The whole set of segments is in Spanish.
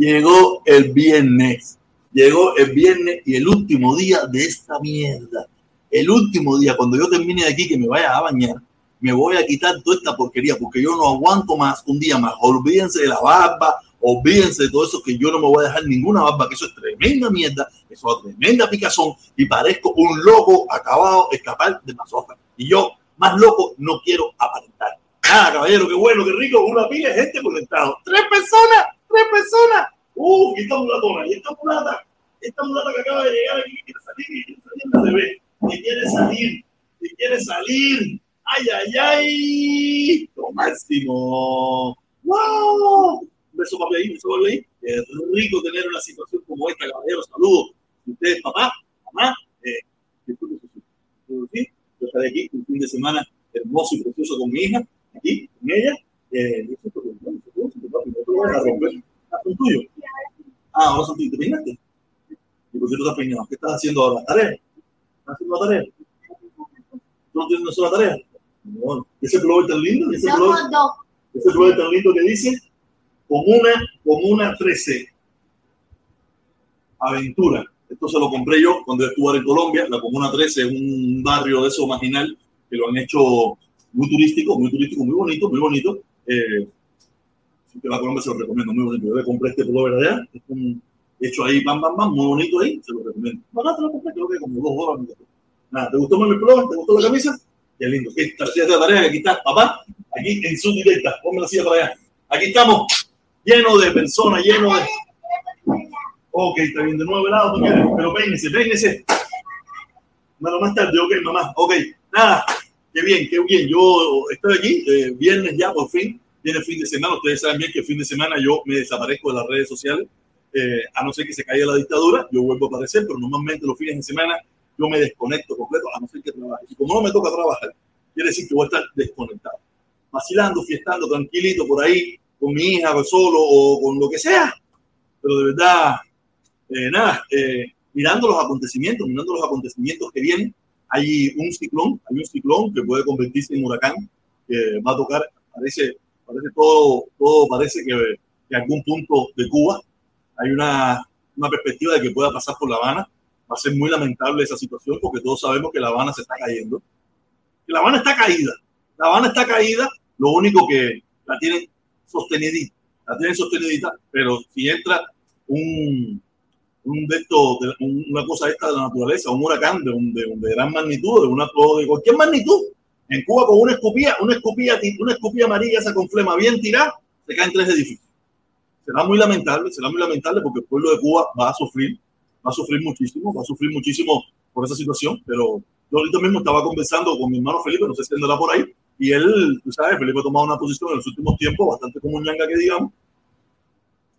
Llegó el viernes. Llegó el viernes y el último día de esta mierda. El último día, cuando yo termine de aquí, que me vaya a bañar, me voy a quitar toda esta porquería porque yo no aguanto más un día más. Olvídense de la barba, olvídense de todo eso, que yo no me voy a dejar ninguna barba, que eso es tremenda mierda, eso es tremenda picazón y parezco un loco acabado de escapar de masoja. Y yo, más loco, no quiero aparentar. Ah, caballero, qué bueno, qué rico, una pila de gente conectado. Tres personas, tres personas. Uh, esta mulatona, y esta mulata, esta mulata que acaba de llegar aquí, que quiere salir, y quiere salir la bebé, que quiere salir, que quiere salir. Ay, ay, ay, lo máximo. ¡Wow! Un beso papi ahí, un beso papi ahí. Es rico tener una situación como esta, caballero. Saludos. Ustedes, papá, mamá, eh, ¿sí? Yo estaré aquí un fin de semana hermoso y precioso con mi hija, aquí, con ella. Eh, a romper. Ah, son tuyos. Ah, ahora son tuyos. ¿Te peinaste? Y por cierto, peinado. ¿Qué estás haciendo ahora? ¿Tarea? ¿Estás haciendo la tarea? ¿No tienes una sola tarea? Bueno, ese pullover tan lindo, ese pullover, ese pullover tan lindo que dice Comuna, Comuna 13. Aventura. Esto se lo compré yo cuando estuve en Colombia. La Comuna 13 es un barrio de eso marginal que lo han hecho muy turístico, muy turístico, muy bonito, muy bonito. Eh, si te va a Colombia se lo recomiendo, muy bonito. Yo le compré este pullover allá, es un, hecho ahí, bam, bam, bam, muy bonito ahí, se lo recomiendo. Nada, ¿te gustó más mi pullover? ¿Te gustó la camisa? Qué lindo. ¿Qué está haciendo la tarea? Aquí está, papá, aquí en su directa. Ponme la silla para allá. Aquí estamos, lleno de personas, lleno de. Ok, está bien, de nuevo helado, ¿tú quieres? Pero peínese, peínese. Más tarde, ok, mamá. Ok, nada, qué bien, qué bien. Yo estoy aquí, eh, viernes ya, por fin. Viene fin de semana. Ustedes saben bien que fin de semana yo me desaparezco de las redes sociales. Eh, a no ser que se caiga la dictadura, yo vuelvo a aparecer, pero normalmente los fines de semana yo me desconecto completo, a no ser que trabaje. Y como no me toca trabajar, quiere decir que voy a estar desconectado. Vacilando, fiestando, tranquilito por ahí, con mi hija, solo, o con lo que sea. Pero de verdad, eh, nada, eh, mirando los acontecimientos, mirando los acontecimientos que vienen, hay un ciclón, hay un ciclón que puede convertirse en huracán, que va a tocar, parece, parece todo, todo parece que, que algún punto de Cuba hay una, una perspectiva de que pueda pasar por La Habana. Va a ser muy lamentable esa situación porque todos sabemos que La Habana se está cayendo. La Habana está caída. La Habana está caída, lo único que la tienen sostenidita, la tienen sostenidita, pero si entra un, un de esto, una cosa esta de la naturaleza, un huracán de, un, de, de gran magnitud, de, una, de cualquier magnitud, en Cuba con una escopía, una escopía, una escopía amarilla esa con flema bien tirada, se caen tres edificios. Será muy lamentable, será muy lamentable porque el pueblo de Cuba va a sufrir, va a sufrir muchísimo, va a sufrir muchísimo por esa situación, pero yo ahorita mismo estaba conversando con mi hermano Felipe, no sé si andará por ahí, y él, tú sabes, Felipe ha tomado una posición en los últimos tiempos bastante como un ñanga que digamos,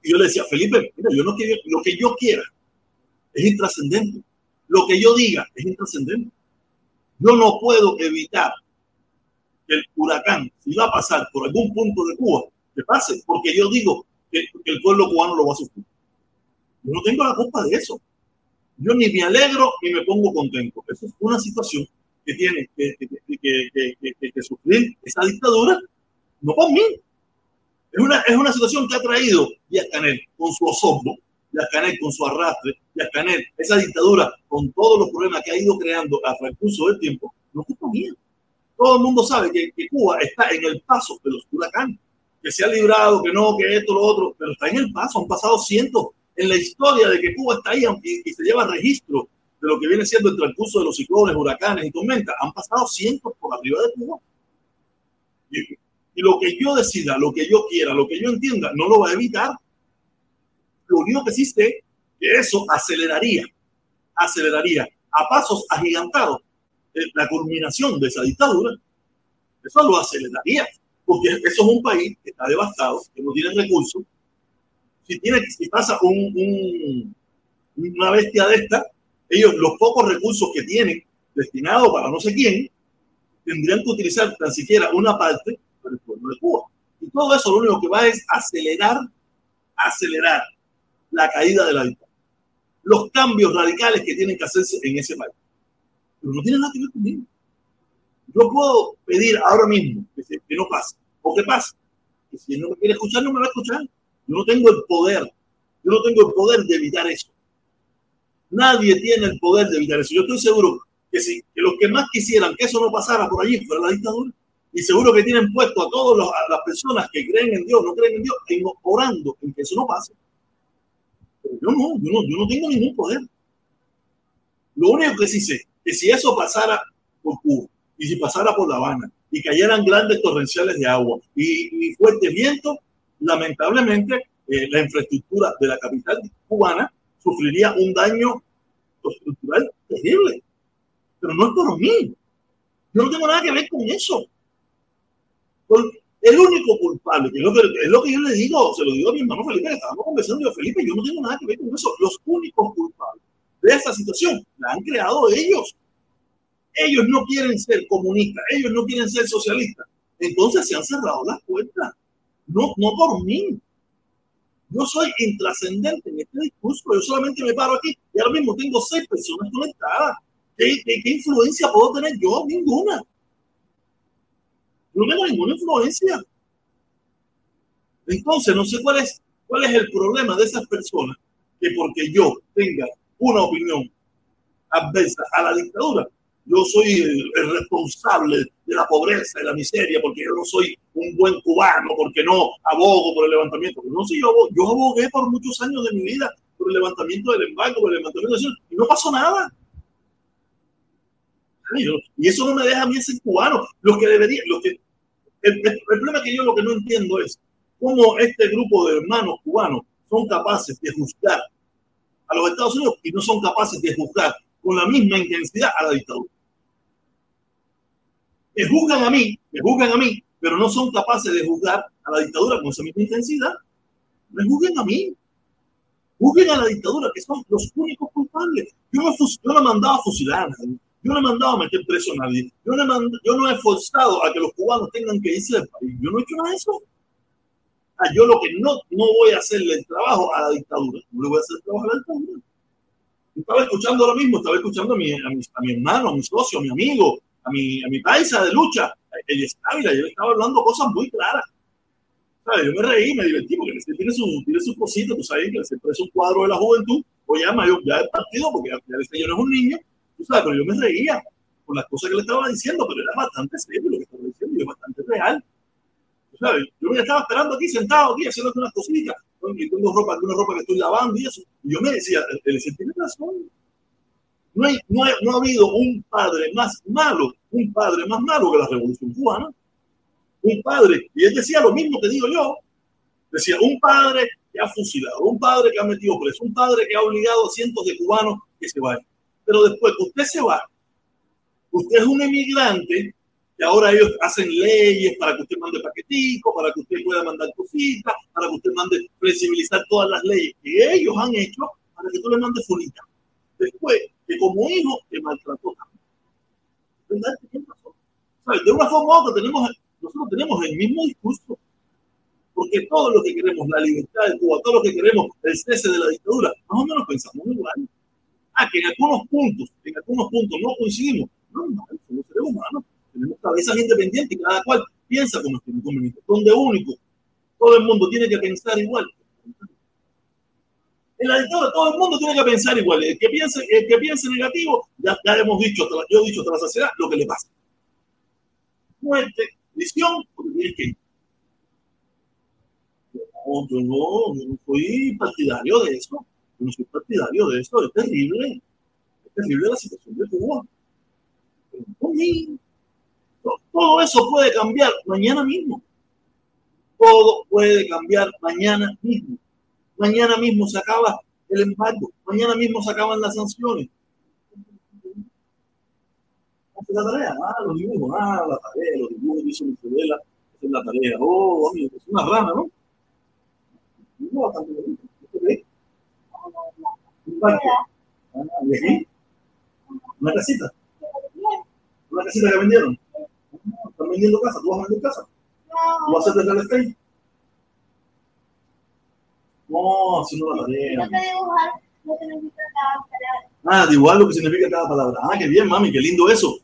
y yo le decía, Felipe, mira, yo no quiero, lo que yo quiera es intrascendente, lo que yo diga es intrascendente. Yo no puedo evitar el huracán, si va a pasar por algún punto de Cuba, que pase, porque yo digo que, el pueblo cubano lo va a sufrir. Yo no tengo la culpa de eso. Yo ni me alegro ni me pongo contento. Eso es una situación que tiene que, que, que, sufrir esa dictadura, no por mí. Es una, es una situación que ha traído Díaz Canel con su osorbo, Díaz Canel con su arrastre, Díaz Canel, esa dictadura con todos los problemas que ha ido creando a transcurso del tiempo, no es culpa. Todo el mundo sabe que, que Cuba está en el paso de los huracanes, que se ha librado, que no, que esto, lo otro, pero está en el paso, han pasado cientos en la historia de que Cuba está ahí y, y se lleva registro de lo que viene siendo el transcurso de los ciclones, huracanes y tormentas. Han pasado cientos por arriba de Cuba. Y, y, lo que yo decida, lo que yo quiera, lo que yo entienda, no lo va a evitar. Lo único que existe que eso aceleraría, aceleraría a pasos agigantados la culminación de esa dictadura. Eso lo aceleraría, porque eso es un país que está devastado, que no tiene recursos. Si, tiene, si pasa un, un, una bestia de esta, ellos los pocos recursos que tienen destinados para no sé quién, tendrían que utilizar tan siquiera una parte para el pueblo de Cuba. Y todo eso lo único que va es acelerar, acelerar la caída de la dictadura. Los cambios radicales que tienen que hacerse en ese país. Pero no tiene nada que ver conmigo. Yo puedo pedir ahora mismo que, no pase, o que pase. Que si no me quiere escuchar, no me va a escuchar. Yo no tengo el poder Yo no tengo el poder de evitar eso. Nadie tiene el poder de evitar eso. Yo estoy seguro que si que los que más quisieran que eso no pasara por allí fuera la dictadura, y seguro que tienen puesto a todas las personas que creen en Dios, no creen en Dios, orando en que eso no pase. Pero yo no, yo no, yo no tengo ningún poder. Lo único que sí sé, que si eso pasara por Cuba, y si pasara por La Habana, y cayeran grandes torrenciales de agua y, y fuertes vientos, lamentablemente eh, la infraestructura de la capital cubana sufriría un daño estructural terrible. Pero no es por mí. Yo no tengo nada que ver con eso. El único culpable, que es lo que, es lo que yo le digo, se lo digo a mi hermano Felipe, que estábamos conversando, yo, Felipe, yo no tengo nada que ver con eso. Los únicos culpables de esta situación la han creado ellos. Ellos no quieren ser comunistas, ellos no quieren ser socialistas. Entonces se han cerrado las puertas. No, no por mí. Yo soy intrascendente en este discurso. Yo solamente me paro aquí y ahora mismo tengo seis personas conectadas. ¿Qué, qué, qué influencia puedo tener yo? Ninguna. No tengo ninguna influencia. Entonces, no sé cuál es, cuál es el problema de esas personas que porque yo tenga una opinión adversa a la dictadura, yo soy el, responsable de la pobreza y la miseria, porque yo no soy un buen cubano, porque no abogo por el levantamiento. No sé, yo, yo abogué por muchos años de mi vida por el levantamiento del embargo, por el levantamiento de y no pasó nada. Y eso no me deja a mí ser cubano. Lo que debería, lo que, el, el, problema que yo lo que no entiendo es cómo este grupo de hermanos cubanos son capaces de juzgar a los Estados Unidos y no son capaces de juzgar con la misma intensidad a la dictadura. Me juzgan a mí, me juzgan a mí, pero no son capaces de juzgar a la dictadura con esa misma intensidad. Me juzguen a mí. Juzguen a la dictadura, que son los únicos culpables. Yo no, yo no mandaba a fusilar a nadie. Yo no he mandado a meter preso a nadie. Yo no, he yo no he forzado a que los cubanos tengan que irse del país. Yo no he hecho nada de eso. Ah, yo lo que no, no voy a hacerle el trabajo a la dictadura. No le voy a hacer el trabajo a la dictadura estaba escuchando lo mismo, estaba escuchando a mi, a mi, a hermano, a mi socio, a mi amigo, a mi, a mi paisa de lucha, el Estávila, yo estaba hablando cosas muy claras. Yo me reí, me divertí, porque tiene su, tiene su cosita, tú sabes, que siempre es un cuadro de la juventud, o ya mayor, ya el partido, porque ya el señor no es un niño, tú sabes, pero yo me reía por las cosas que le estaba diciendo, pero era bastante serio lo que estaba diciendo, y es bastante real. Yo me estaba esperando aquí, sentado aquí, haciendo unas cositas, y tengo ropa, alguna ropa que estoy lavando y eso. Y yo me decía, el tiene razón. No, hay, no, no ha habido un padre más malo, un padre más malo que la revolución cubana. Un padre, y él decía lo mismo que digo yo, decía, un padre que ha fusilado, un padre que ha metido preso, un padre que ha obligado a cientos de cubanos que se vayan. Pero después que usted se va, usted es un emigrante ahora ellos hacen leyes para que usted mande paquetico, para que usted pueda mandar cositas, para que usted mande flexibilizar todas las leyes que ellos han hecho para que tú le mandes fulita. Después, que como hijo te maltrató ¿Verdad? De una forma u otra, tenemos, nosotros tenemos el mismo discurso. Porque todo lo que queremos, la libertad de Cuba, todo lo que queremos, el cese de la dictadura, más o menos pensamos igual. Ah, que en algunos puntos, en algunos puntos no coincidimos. No, no, somos seres humanos tenemos cabezas independientes cada cual piensa como tiene conveniente. Donde único, todo el mundo tiene que pensar igual. En la dictadura todo el mundo tiene que pensar igual. El que piense, el que piense negativo, ya, ya hemos dicho, yo he dicho hasta la saciedad lo que le pasa. Muerte, prisión, porque tienes que ir. No, yo no, soy partidario de eso. Yo no soy partidario de eso. Es terrible. Es terrible la situación de Cuba. Todo eso puede cambiar mañana mismo. Todo puede cambiar mañana mismo. Mañana mismo se acaba el embargo. Mañana mismo se acaban las sanciones. la tarea, ah, los dibujos, ah, la tarea, los dibujos hizo mi esa es la tarea. Oh, amigo, es una rana, ¿no? Una casita. Una casita que vendieron. ¿Están vendiendo casa? ¿Tú vas a vender casa? No. ¿Tú vas a hacer real estate? No, haciendo la tarea. No lo significa cada palabra. Ah, dibujar lo que significa cada palabra. Ah, qué bien, mami, qué lindo eso.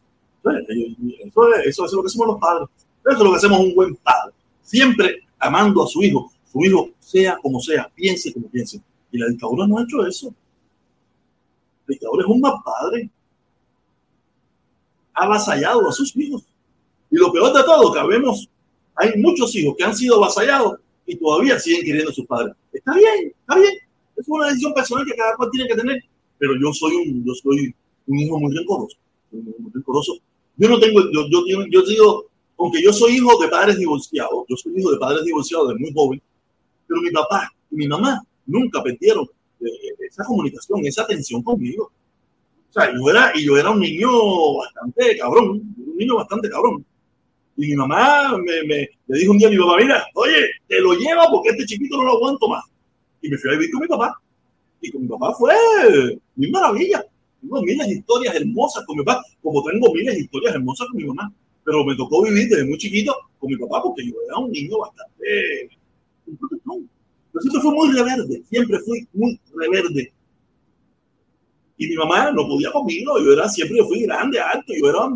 Eso es, eso es lo que somos los padres. Eso es lo que hacemos un buen padre. Siempre amando a su hijo. Su hijo, sea como sea, piense como piense. Y la dictadura no ha hecho eso. La dictadura es un mal padre. Ha avasallado a sus hijos. Y lo peor de todo, que vemos, hay muchos hijos que han sido avasallados y todavía siguen queriendo a sus padres. Está bien, está bien. Es una decisión personal que cada cual tiene que tener. Pero yo soy un, yo soy un hijo muy rencoroso. Muy rencoroso. Yo no tengo, yo, yo, yo digo, aunque yo soy hijo de padres divorciados, yo soy hijo de padres divorciados de muy joven, pero mi papá y mi mamá nunca perdieron eh, esa comunicación, esa atención conmigo. O sea, yo era, y yo era un niño bastante cabrón, un niño bastante cabrón. Y mi mamá me, me, le dijo un día a mi papá, mira, oye, te lo lleva porque este chiquito no lo aguanto más. Y me fui a vivir con mi papá. Y con mi papá fue mi maravilla. Tengo miles historias hermosas con mi papá, como tengo miles historias hermosas con mi mamá. Pero me tocó vivir desde muy chiquito con mi papá porque yo era un niño bastante yo siempre fui muy reverde, siempre fui muy reverde. Y mi mamá no podía conmigo, yo era siempre, yo fui grande, alto, yo era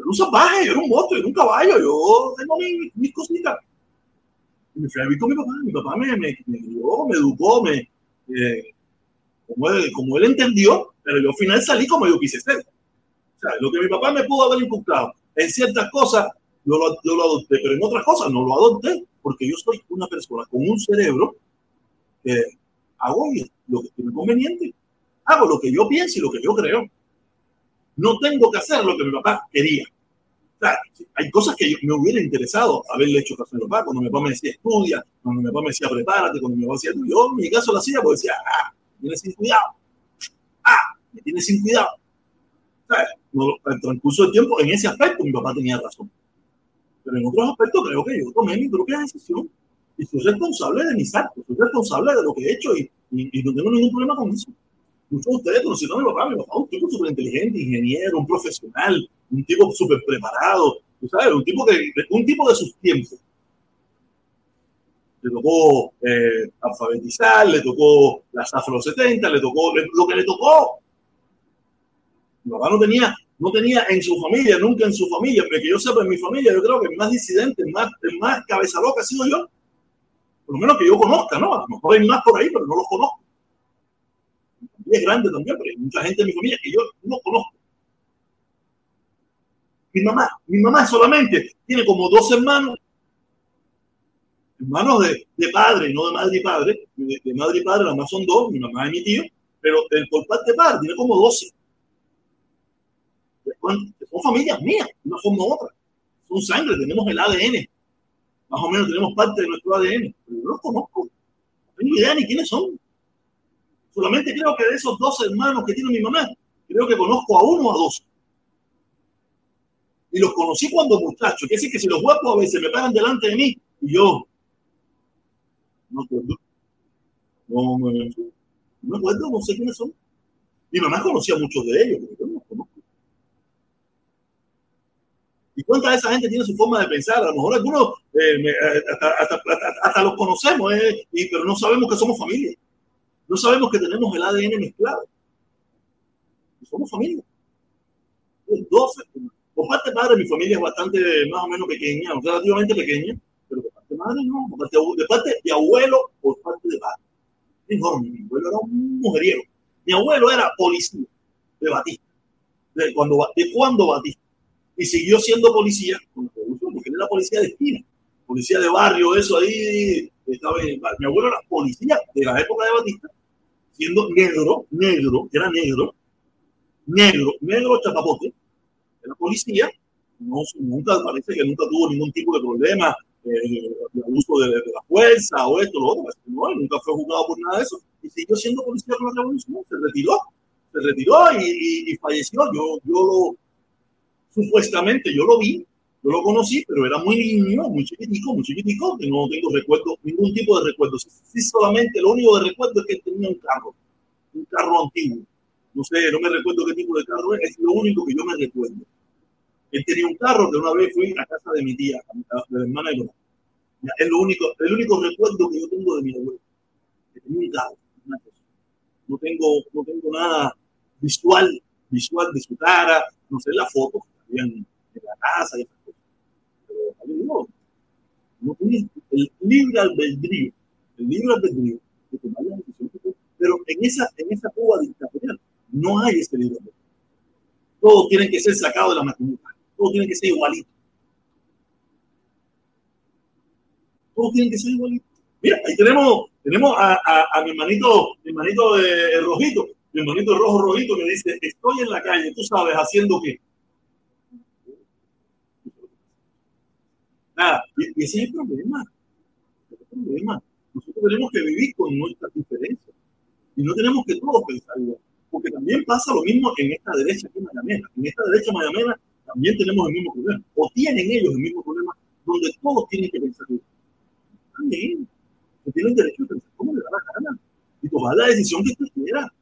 yo un salvaje, yo era un monstruo, yo era un caballo, yo tengo mis, mis cositas. Y me fui a vivir con mi papá, mi papá me, me, me crió, me educó, me, eh, como, él, como él entendió, pero yo al final salí como yo quise ser. O sea, lo que mi papá me pudo haber inculcado en ciertas cosas, yo lo, yo lo adopté, pero en otras cosas no lo adopté porque yo soy una persona con un cerebro que hago lo que tiene conveniente, hago lo que yo pienso y lo que yo creo. No tengo que hacer lo que mi papá quería. O sea, hay cosas que me hubiera interesado haberle hecho caso a mi papá, cuando mi papá me decía estudia, cuando mi papá me decía prepárate, cuando mi papá decía yo en mi caso lo hacía porque decía, ah, me tiene sin cuidado, ah, me tiene sin cuidado. Sea, el transcurso del tiempo, en ese aspecto, mi papá tenía razón. Pero en otros aspectos creo que yo tomé mi propia decisión y soy responsable de mis actos, soy responsable de lo que he hecho y, y, no tengo ningún problema con eso. Muchos de ustedes conocieron a mi papá, mi papá un tipo súper inteligente, ingeniero, un profesional, un tipo súper preparado, sabes, un tipo, que, un tipo de sus tiempos. Le tocó eh, alfabetizar, le tocó afro 70, le tocó lo que le tocó. Mi papá no tenía no tenía en su familia, nunca en su familia, pero que yo sepa en mi familia, yo creo que el más disidente, más, el más cabeza loca ha sido yo. Por lo menos que yo conozca, ¿no? A lo mejor hay más por ahí, pero no los conozco. Es grande también, pero hay mucha gente en mi familia que yo no conozco. Mi mamá, mi mamá solamente tiene como dos hermanos, hermanos de, de padre, no de madre y padre. De, madre y padre, nada más son dos, mi mamá y mi tío, pero por parte de padre tiene como doce son familias mías, una forma u otra. Son sangre, tenemos el ADN. Más o menos tenemos parte de nuestro ADN. Pero no los conozco. No tengo idea ni quiénes son. Solamente creo que de esos dos hermanos que tiene mi mamá, creo que conozco a uno o a dos. Y los conocí cuando muchachos. Quiere decir que si los guapos a veces me pagan delante de mí y yo no acuerdo. No, no, no, acuerdo, no sé quiénes son. Mi mamá conocía a muchos de ellos, pero yo no los conozco. ¿Y cuánta de esa gente tiene su forma de pensar? A lo mejor algunos eh, eh, hasta, los conocemos, eh, y, pero no sabemos que somos familia. No sabemos que tenemos el ADN mezclado. Somos familia. 12. Por parte de padre, mi familia es bastante más o menos pequeña, relativamente pequeña, pero por parte madre no. de, parte de abuelo, por parte de padre. Mi abuelo era un mujeriego. Mi abuelo era policía de Batista. De cuando, de cuando Batista y siguió siendo policía, porque él era policía de esquina, policía de barrio, eso ahí, estaba mi abuelo era policía de la época de Batista, siendo negro, negro, era negro, negro, negro chapapote, era policía, no, nunca parece que nunca tuvo ningún tipo de problema eh, de abuso de, la fuerza o esto, lo otro, no, nunca fue juzgado por nada de eso, y siguió siendo policía con la revolución, se retiró, se retiró y, y falleció, yo, yo lo supuestamente yo lo vi, yo lo conocí, pero era muy niño, muy chiquitico, muy chiquitico, que no tengo recuerdo, ningún tipo de recuerdo. Sí, solamente lo único de recuerdo es que tenía un carro, un carro antiguo. No sé, no me recuerdo qué tipo de carro es, es lo único que yo me recuerdo. Él tenía un carro que una vez fui a casa de mi tía, de la hermana de mi Es lo único, el único recuerdo que yo tengo de mi abuelo. Que tenía un carro, No tengo, no tengo nada visual, visual de su cara, no sé la foto, en, la casa Pero no, tiene el libre albedrío, el libre albedrío. Pero en esa, en esa Cuba dictatorial no hay ese libre Todos tienen que ser sacados de la maquinita. Todos tienen que ser igualitos. Todos tienen que ser igualitos. Mira, ahí tenemos, tenemos a, mi hermanito, mi hermanito de, rojito, mi hermanito rojo rojito que dice, estoy en la calle, tú sabes, haciendo qué. Nada, y, ese es el problema. El problema. Nosotros tenemos que vivir con nuestras diferencias. Y no tenemos que todos pensar igual. Porque también pasa lo mismo en esta derecha que Mayamena. En esta derecha Mayamena también tenemos el mismo problema. O tienen ellos el mismo problema, donde todos tienen que pensar igual. También que tienen derecho a pensar cómo le da la gana y tomar la decisión que usted quiera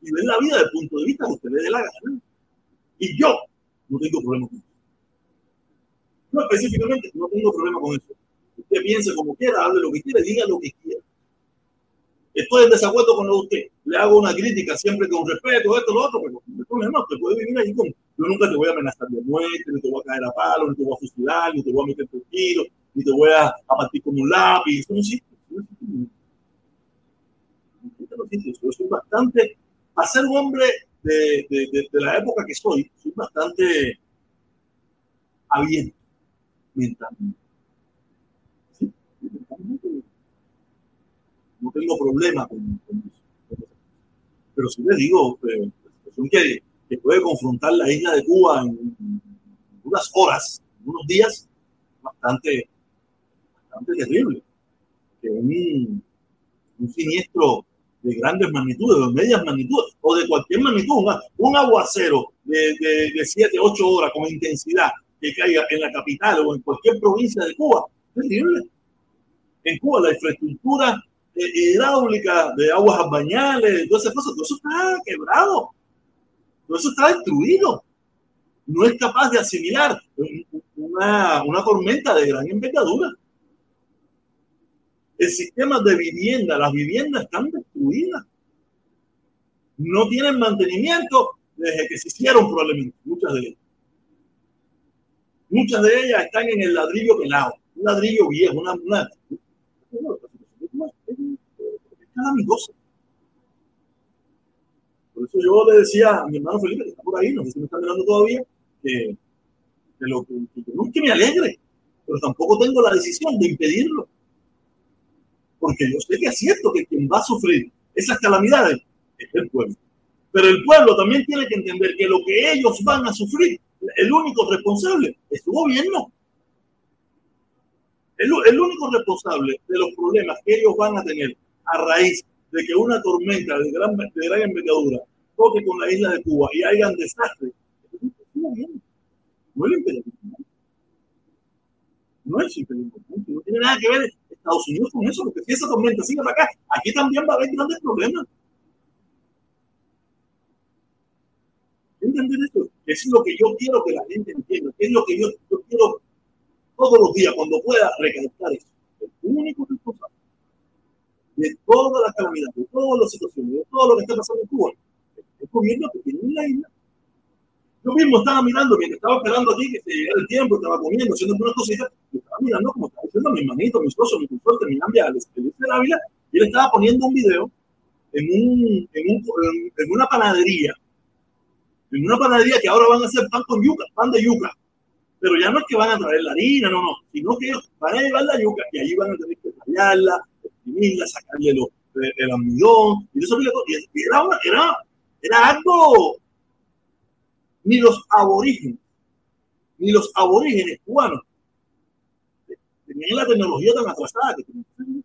y ver la vida desde el punto de vista que usted le dé la gana. Y yo no tengo problema con eso. No específicamente, no tengo problema con eso. Usted piense como quiera, hable lo que quiera, diga lo que quiera. Estoy en desacuerdo con lo de usted. Le hago una crítica siempre con respeto, esto, lo otro, pero no problema, usted puede vivir ahí con. Yo nunca te voy a amenazar de muerte, ni te voy a caer a palo, ni te voy a fusilar, ni te voy a meter por tiro, ni te voy a, a partir como un lápiz. Eso no existe. Yo soy bastante, a ser un hombre de, de, de, la época que soy, soy bastante abierto No tengo problema con, eso. Pero si le digo, eh, que, que, puede confrontar la isla de Cuba en, unas horas, en unos días, bastante, bastante terrible. Que un, un siniestro de grandes magnitudes, de medias magnitudes, o de cualquier magnitud, un aguacero de, de, 7, 8 horas con intensidad que caiga en la capital o en cualquier provincia de Cuba, terrible. En Cuba la infraestructura eh, hidráulica de aguas bañales, todas esas cosas, todo eso está quebrado, todo eso está destruido. No es capaz de asimilar una, una tormenta de gran envergadura el sistema de vivienda, las viviendas están destruidas. No tienen mantenimiento desde que se hicieron probablemente, muchas de ellas. Muchas de ellas están en el ladrillo pelado, un ladrillo viejo, una... una es Por eso yo le decía a mi hermano Felipe, que está por ahí, no sé si me está mirando todavía, que, que, lo, que, que no es que me alegre, pero tampoco tengo la decisión de impedirlo porque yo sé que es cierto que quien va a sufrir esas calamidades es el pueblo. Pero el pueblo también tiene que entender que lo que ellos van a sufrir, el único responsable es su gobierno. El, el único responsable de los problemas que ellos van a tener a raíz de que una tormenta de gran, de gran envergadura toque con la isla de Cuba y es el gobierno, no el imperialismo. No es imperialismo, no tiene nada que ver Estados Unidos con eso, porque si esa tormenta sigue para acá, aquí también va a haber grandes problemas. ¿Entender esto? Es lo que yo quiero que la gente entienda, es lo que yo, quiero todos los días, cuando pueda, recalcar eso. El único responsable de todas las calamidades, de todas las situaciones, de todo lo que está pasando en Cuba, es gobierno que tiene una isla yo mismo estaba mirando, mientras estaba esperando aquí que se llegara el tiempo, estaba comiendo, haciendo unas cositas, yo estaba mirando como estaba diciendo mi hermanito, mi esposo, mi consorte, mi novia, el Ávila, y él estaba poniendo un video en, un, en, un, en una panadería, en una panadería que ahora van a hacer pan con yuca, pan de yuca. Pero ya no es que van a traer la harina, no, no, sino que ellos van a llevar la yuca y allí van a tener que tallarla, exprimirla, sacarle lo, el almidón, y eso era, era, era algo ni los aborígenes, ni los aborígenes cubanos tenían la tecnología tan atrasada que tenían.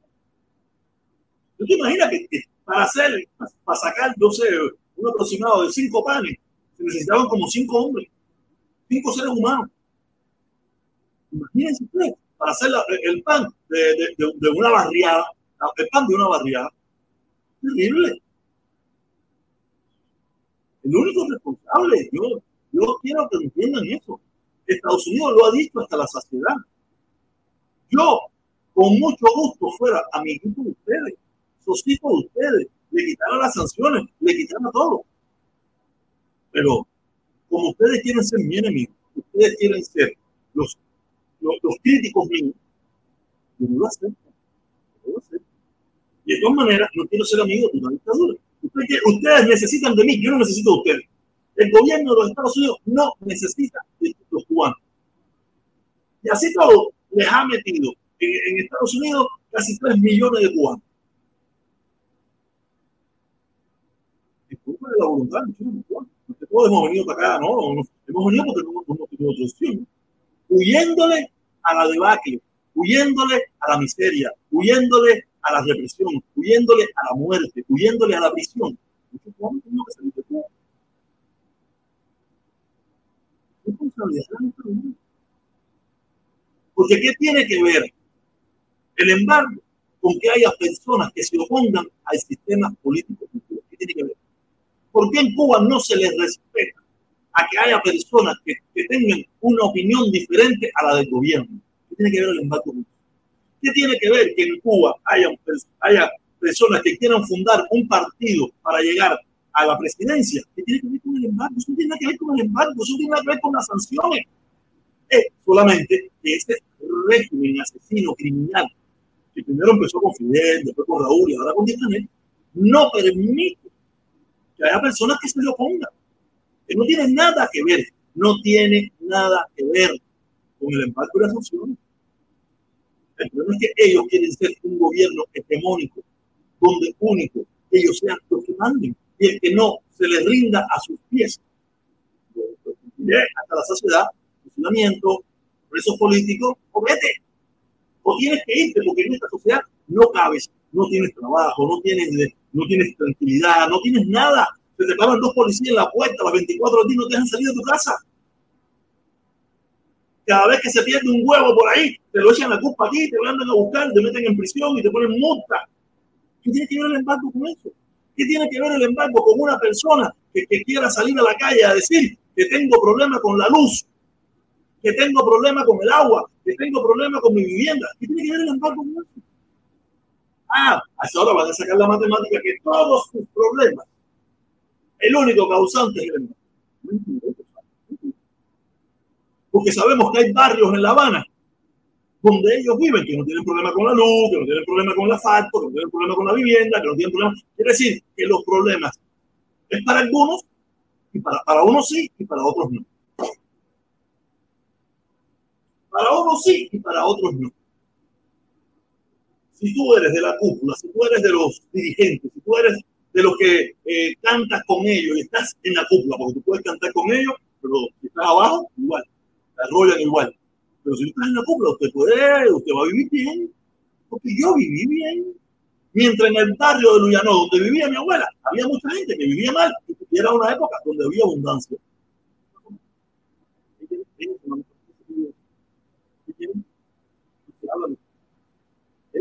¿Tú te imaginas que, para hacer, para sacar, no sé, un aproximado de cinco panes, necesitaban como cinco hombres, cinco seres humanos? Imagínense ustedes, para hacer el pan de, una barriada, el pan de una barriada. Terrible. El único responsable, yo, yo quiero que entiendan eso. Estados Unidos lo ha dicho hasta la saciedad. Yo, con mucho gusto, fuera amiguito de ustedes, socito de ustedes, le quitaron las sanciones, le quitaron todo. Pero, como ustedes quieren ser mi enemigo, ustedes quieren ser los, los, críticos míos, yo no lo acepto. No lo acepto. de todas maneras, no quiero ser amigo de una dictadura. Ustedes, necesitan de mí, yo no necesito de ustedes. El gobierno de los Estados Unidos no necesita de los cubanos. Y así todo, les ha metido en, Estados Unidos casi 3 millones de cubanos. Disculpen la voluntad de cubanos. Hemos venido para acá, no, hemos venido porque no, hemos opción. Huyéndole a la debacle, huyéndole a la miseria, huyéndole a la represión, huyéndole a la muerte, huyéndole a la prisión. Porque ¿qué tiene que ver el embargo con que haya personas que se opongan al sistema político? ¿Qué? ¿Por qué en Cuba no se les respeta a que haya personas que, tengan una opinión diferente a la del gobierno? ¿Qué tiene que ver el embargo ¿Qué tiene que ver que en Cuba haya, haya personas que quieran fundar un partido para llegar a la presidencia? ¿Qué tiene que ver con el embargo? Eso tiene que ver con el embargo, eso tiene que ver con las sanciones. Es solamente que este régimen asesino, criminal, que primero empezó con Fidel, después con Raúl y ahora con Díaz no permite que personas que se le opongan. Que no tiene nada que ver, no tiene nada que ver con el embargo de las sanciones. El problema es que ellos quieren ser un gobierno hegemónico, donde único ellos sean los que manden y el que no se les rinda a sus pies. Hasta la sociedad, funcionamiento, presos políticos, o. O tienes que irte porque en esta sociedad no cabes, no tienes trabajo, no tienes, no tienes tranquilidad, no tienes nada. Se te paran dos policías en la puerta a las 24 horas y no te dejan salir de tu casa. Cada vez que se pierde un huevo por ahí, te lo echan la culpa aquí, te mandan a buscar, te meten en prisión y te ponen multa. ¿Qué tiene que ver el embargo con eso? ¿Qué tiene que ver el embargo con una persona que, que quiera salir a la calle a decir que tengo problemas con la luz que tengo problemas con el agua, que tengo problemas con mi vivienda. ¿Qué tiene que ver el embargo con eso? Ah, hasta ahora van a sacar la matemática que todos sus problemas, el único causante es el. Porque sabemos que hay barrios en La Habana donde ellos viven, que no tienen problema con la luz, que no tienen problema con el asfalto, que no tienen problema con la vivienda, que no tienen problema. Quiere decir que los problemas es para algunos, y para, para unos sí, y para otros no. Para unos sí y para otros no. Si tú eres de la cúpula, si tú eres de los dirigentes, si tú eres de los que eh, cantas con ellos y estás en la cúpula, porque tú puedes cantar con ellos, pero si estás abajo, igual, te arrollan igual. Pero si tú estás en la cúpula, usted puede, usted va a vivir bien, porque yo viví bien. Mientras en el barrio de Luyano, donde vivía mi abuela, había mucha gente que vivía mal y era una época donde había abundancia.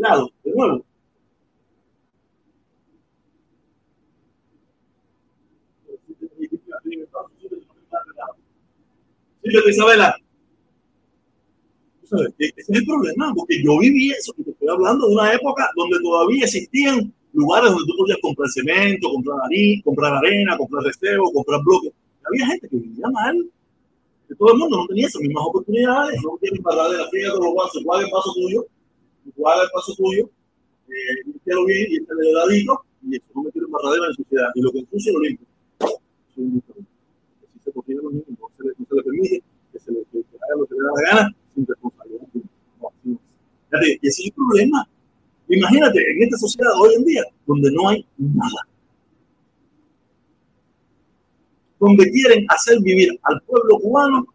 De nuevo. Sí, Isabela. Ese es el problema, porque yo viví eso, que te estoy hablando de una época donde todavía existían lugares donde tú podías comprar cemento, comprar arena, comprar arena, comprar recebo, comprar bloques. Había gente que vivía mal todo el mundo no tenía esas mismas oportunidades, no tiene paradera, fíjate los vasos, cuál el paso tuyo, es el paso tuyo, eh, lo bien y este le dadito, y eso no me quiero barradera en sociedad, y lo que ensucia lo limpio. Si se cocina los niños, no se, le, no se le permite que se le haga lo que le da la gana, sin responsabilidad. y ese es el problema. Imagínate, en esta sociedad hoy en día, donde no hay nada. donde quieren hacer vivir al pueblo cubano,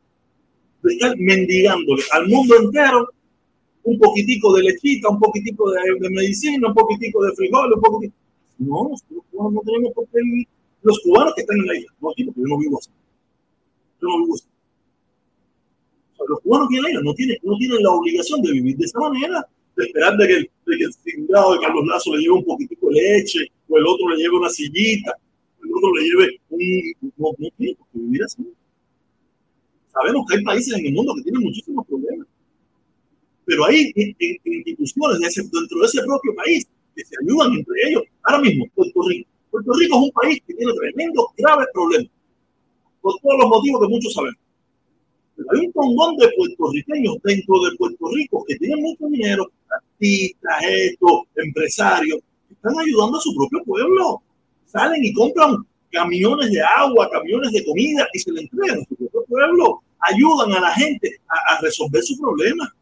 estar mendigándole al mundo entero un poquitico de lechita, un poquitico de, medicina, un poquitico de frijol, un poquitico. No, los cubanos no tenemos por qué. Los cubanos que están en la isla, no aquí, porque yo no vivo así. Yo no vivo así. los cubanos que en la isla no tienen, no tienen la obligación de vivir de esa manera, de esperar de que, de que el cingado de Carlos Lazo le lleve un poquitico de leche, o el otro le lleve una sillita, uno le lleve un, no, no tiene que vivir así. Sabemos que hay países en el mundo que tienen muchísimos problemas. Pero hay instituciones dentro de ese propio país que se ayudan entre ellos. Ahora mismo, Puerto Rico. Puerto Rico es un país que tiene tremendos, graves problemas. Por todos los motivos que muchos sabemos. Pero hay un montón de puertorriqueños dentro de Puerto Rico que tienen mucho dinero, artistas, estos, empresarios, están ayudando a su propio pueblo. Salen y compran camiones de agua, camiones de comida y se le entregan a su propio pueblo. Ayudan a la gente a, resolver su problema.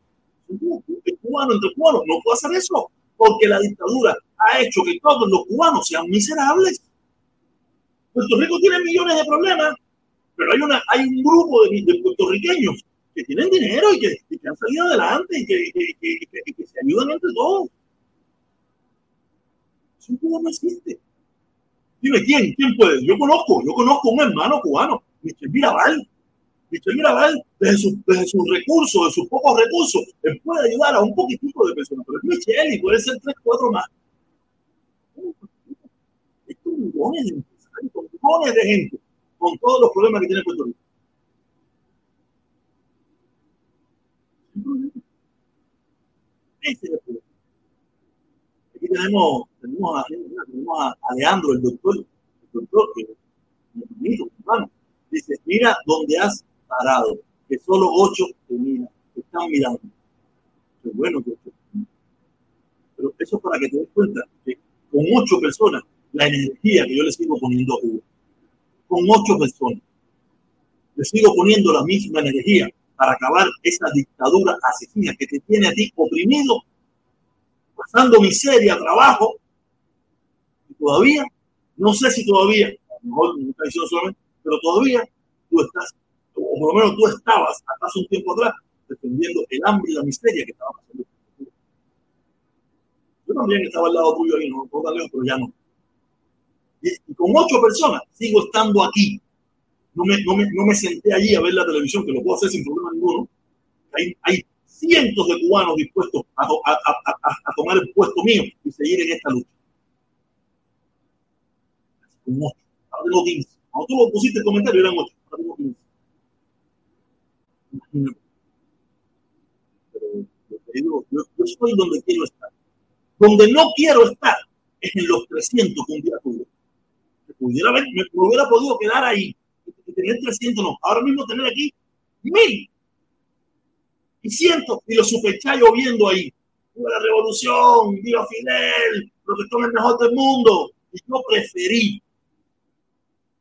El cubano entre cubanos no puede hacer eso porque la dictadura ha hecho que todos los cubanos sean miserables. Puerto Rico tiene millones de problemas, pero hay, una, hay un grupo de, puertorriqueños que tienen dinero y que, han salido adelante y que, se ayudan entre todos. Eso no existe. Dime, ¿quién? ¿Quién puede? Yo conozco, yo conozco un hermano cubano, Michel Mirabal. Michel Mirabal, desde, sus recursos, de sus pocos recursos, él puede ayudar a un poquitito de personas, pero es Michel y puede ser tres, cuatro más. Estos millones de empresarios, millones de gente, con todos los problemas que tiene Puerto Rico. Ese es el problema. Aquí tenemos, tenemos, a, tenemos a Leandro, el doctor, el doctor, que es hermano. Dice, mira dónde has parado, que solo ocho te están mirando. Qué bueno Pero eso es para que te des cuenta que con ocho personas, la energía que yo le sigo poniendo con ocho personas, le sigo poniendo la misma energía para acabar esa dictadura asesina que te tiene a ti oprimido, pasando miseria, trabajo, y todavía, no sé si todavía, a lo pero todavía tú estás por lo menos tú estabas hasta hace un tiempo atrás defendiendo el hambre y la miseria que estaba pasando. Yo también estaba al lado tuyo ahí, no puedo lejos, pero ya no. Y, con ocho personas sigo estando aquí. No me, no, me, no me senté allí a ver la televisión, que lo puedo hacer sin problema ninguno. Hay, hay cientos de cubanos dispuestos a, a, a, a, tomar el puesto mío y seguir en esta lucha. Con ocho. Ahora tengo 15. Cuando tú lo pusiste el comentario eran ocho. Ahora tengo 15. Digo, yo, estoy donde quiero estar. Donde no quiero estar es en los 300 que un día tuve. Me, pudiera me, hubiera podido quedar ahí tener 300, no. Ahora mismo tener aquí mil y cientos y los superchá lloviendo ahí. Viva la revolución, viva Fidel, lo que el mejor del mundo. Y yo preferí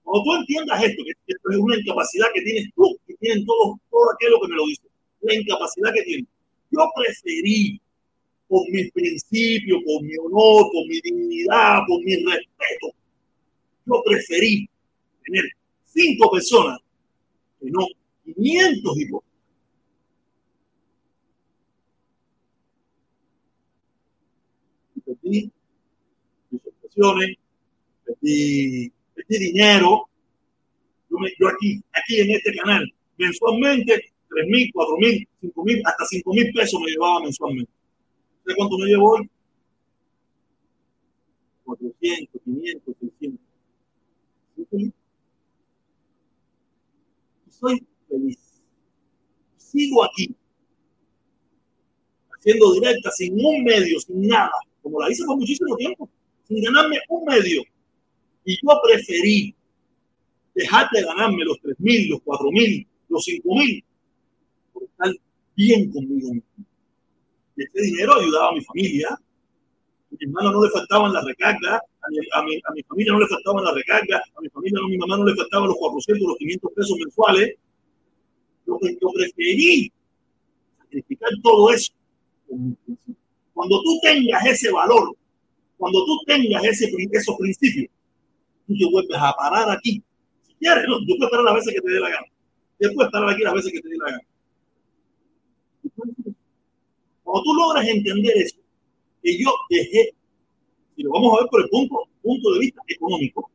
cuando tú entiendas esto, que esto es una incapacidad que tienes tú, que tienen todos, todo aquello que me lo dice, la incapacidad que tienes. Yo preferí, por mis principios, por mi honor, por mi dignidad, por mi respeto, yo preferí tener cinco personas que no 500 hijos. Y perdí mis expresiones, perdí este dinero, yo, aquí, aquí en este canal, mensualmente, 3 mil, 4 mil, 5 mil, hasta 5 mil pesos me llevaba mensualmente. ¿Sabes cuánto me llevo hoy? 400, 500, 600. Soy feliz. Soy feliz. Sigo aquí, haciendo directa, sin un medio, sin nada, como la hice por muchísimo tiempo, sin ganarme un medio y yo preferí dejar de ganarme los 3 mil, los 4 mil, los 5 mil, por estar bien conmigo mismo. Y ese dinero ayudaba a mi familia. A mi hermano no le faltaban las recargas, a mi, a, mi, a mi, familia no le faltaban las recargas, a mi familia, no, a mi mamá no le faltaban los 400, los 500 pesos mensuales. Yo, yo preferí sacrificar todo eso. Cuando tú tengas ese valor, cuando tú tengas ese, esos principios, tú te vuelves a parar aquí. Si quieres, no, tú puedes parar las veces que te dé la gana. Después parar aquí las veces que te dé la gana. Cuando tú logras entender eso, que yo dejé, y lo vamos a ver por el punto, punto de vista económico,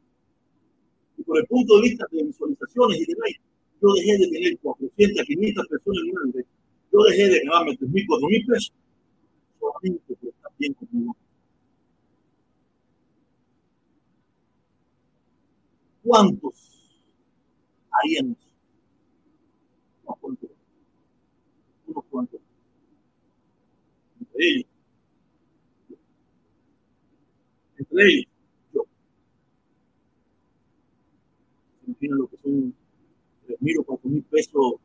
y por el punto de vista de visualizaciones y de like, yo dejé de tener 400, 500 personas una yo dejé de ganarme 3.000, 4.000 pesos solamente por estar bien conmigo. ¿Cuántos haríamos? Unos cuantos. Unos cuantos. Entre ellos. Entre ellos. Yo. Imaginen lo que son 3 mil o 4 mil pesos.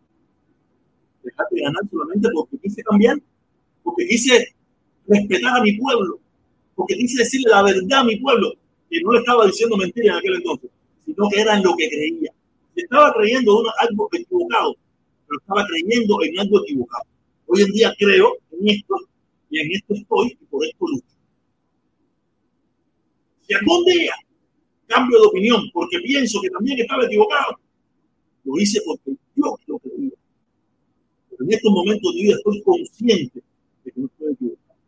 Dejate de ganar solamente porque quise cambiar. Porque quise respetar a mi pueblo. porque quise decirle la verdad a mi pueblo, que no le estaba diciendo mentiras en aquel entonces, sino que era en lo que creía. Estaba creyendo en algo equivocado, pero estaba creyendo en algo equivocado. Hoy en día creo en esto y en esto estoy y por esto lucho. Si algún día cambio de opinión porque pienso que también estaba equivocado, lo hice porque yo lo creía. Pero en estos momentos de vida estoy consciente de que no estoy equivocado.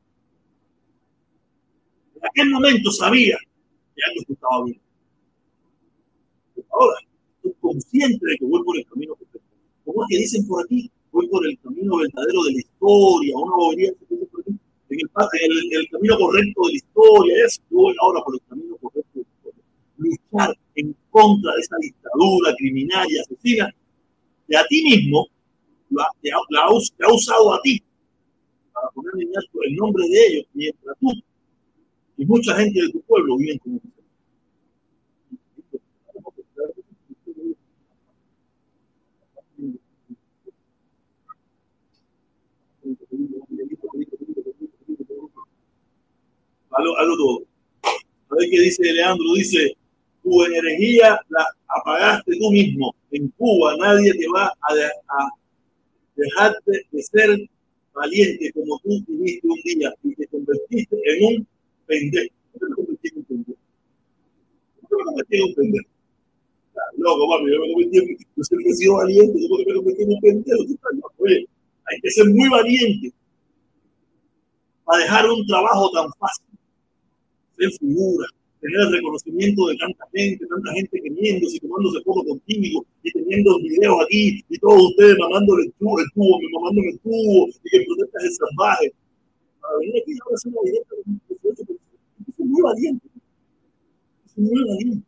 En aquel momento sabía que algo estaba bien. Ahora estoy consciente de que voy por el camino perfecto. Como es que dicen por aquí, voy por el camino verdadero de la historia, una bobería que por aquí, en el, el, camino correcto de la historia, es, yo voy ahora por el camino correcto de la historia. Luchar en contra de esa dictadura criminal y asesina, de a ti mismo, la, ha, usado a ti para poner en el nombre de ellos, mientras tú y mucha gente de tu pueblo viven como tú. Hazlo, todo. A ver qué dice Leandro. Dice, tu energía la apagaste tú mismo. En Cuba nadie te va a, a dejarte de ser valiente como tú viviste un día y te convertiste en un pendejo. ¿Por me convertí en un pendejo? ¿Por me convertí en un pendejo? Loco, papi, yo me convertí en yo siempre he sido valiente, yo me convertí en un pendejo. Oye, hay que ser muy valiente para dejar un trabajo tan fácil, figura, tener el reconocimiento de tanta gente, tanta gente queriéndose y tomándose fotos contigo y teniendo videos aquí y todos ustedes mamándole el tubo, el tubo, mamándome el tubo y que protestas el salvaje. Para venir aquí ahora ser valiente, es muy valiente. Es muy valiente.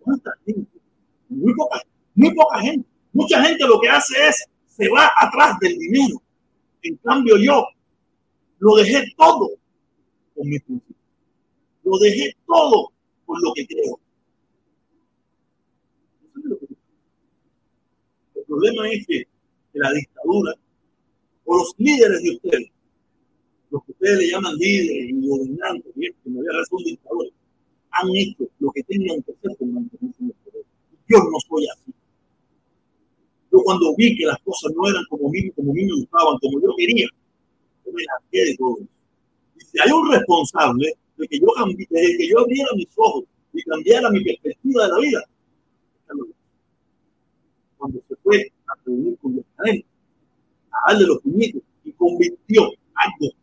¿Cuánta gente? Muy poca, muy poca gente. Mucha gente lo que hace es se va atrás del dinero. En cambio yo lo dejé todo con mi principio. Lo dejé todo con lo que creo. El problema es que la dictadura o los líderes de ustedes, los que ustedes le llaman líderes y gobernantes, y que no había razón dictadores, han hecho lo que tenían que hacer con mantenerse en el poder. Yo no soy así. Yo cuando vi que las cosas no eran como mí, como mí me gustaban, como yo quería, yo me largué de todo si hay un responsable de que yo, de que yo abriera mis ojos y cambiara mi perspectiva de la vida, cuando se fue a reunir con los cadenas, a darle los puñitos y convirtió algo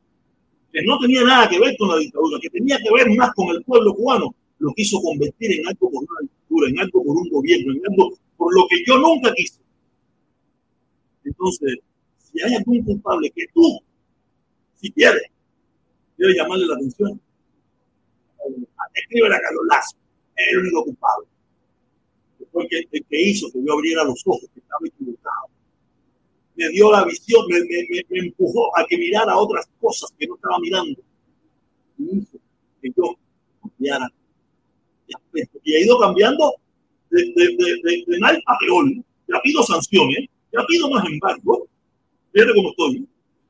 que no tenía nada que ver con la dictadura, que tenía que ver más con el pueblo cubano, lo quiso convertir en algo por una dictadura, en algo por un gobierno, en algo por lo que yo nunca quise. Entonces, si hay algún culpable que tú, si quieres, Quiero llamarle la atención. Escribe a Carlos Lazo, es el único culpable. Fue el que, hizo que yo abriera los ojos, que estaba equivocado. Me dio la visión, me, me, me, empujó a que mirara otras cosas que no estaba mirando. Y hizo que yo cambiara Y ha ido cambiando de, de, de, de, mal a peor. Ya pido sanciones, ya pido más embargo. Fíjate cómo estoy.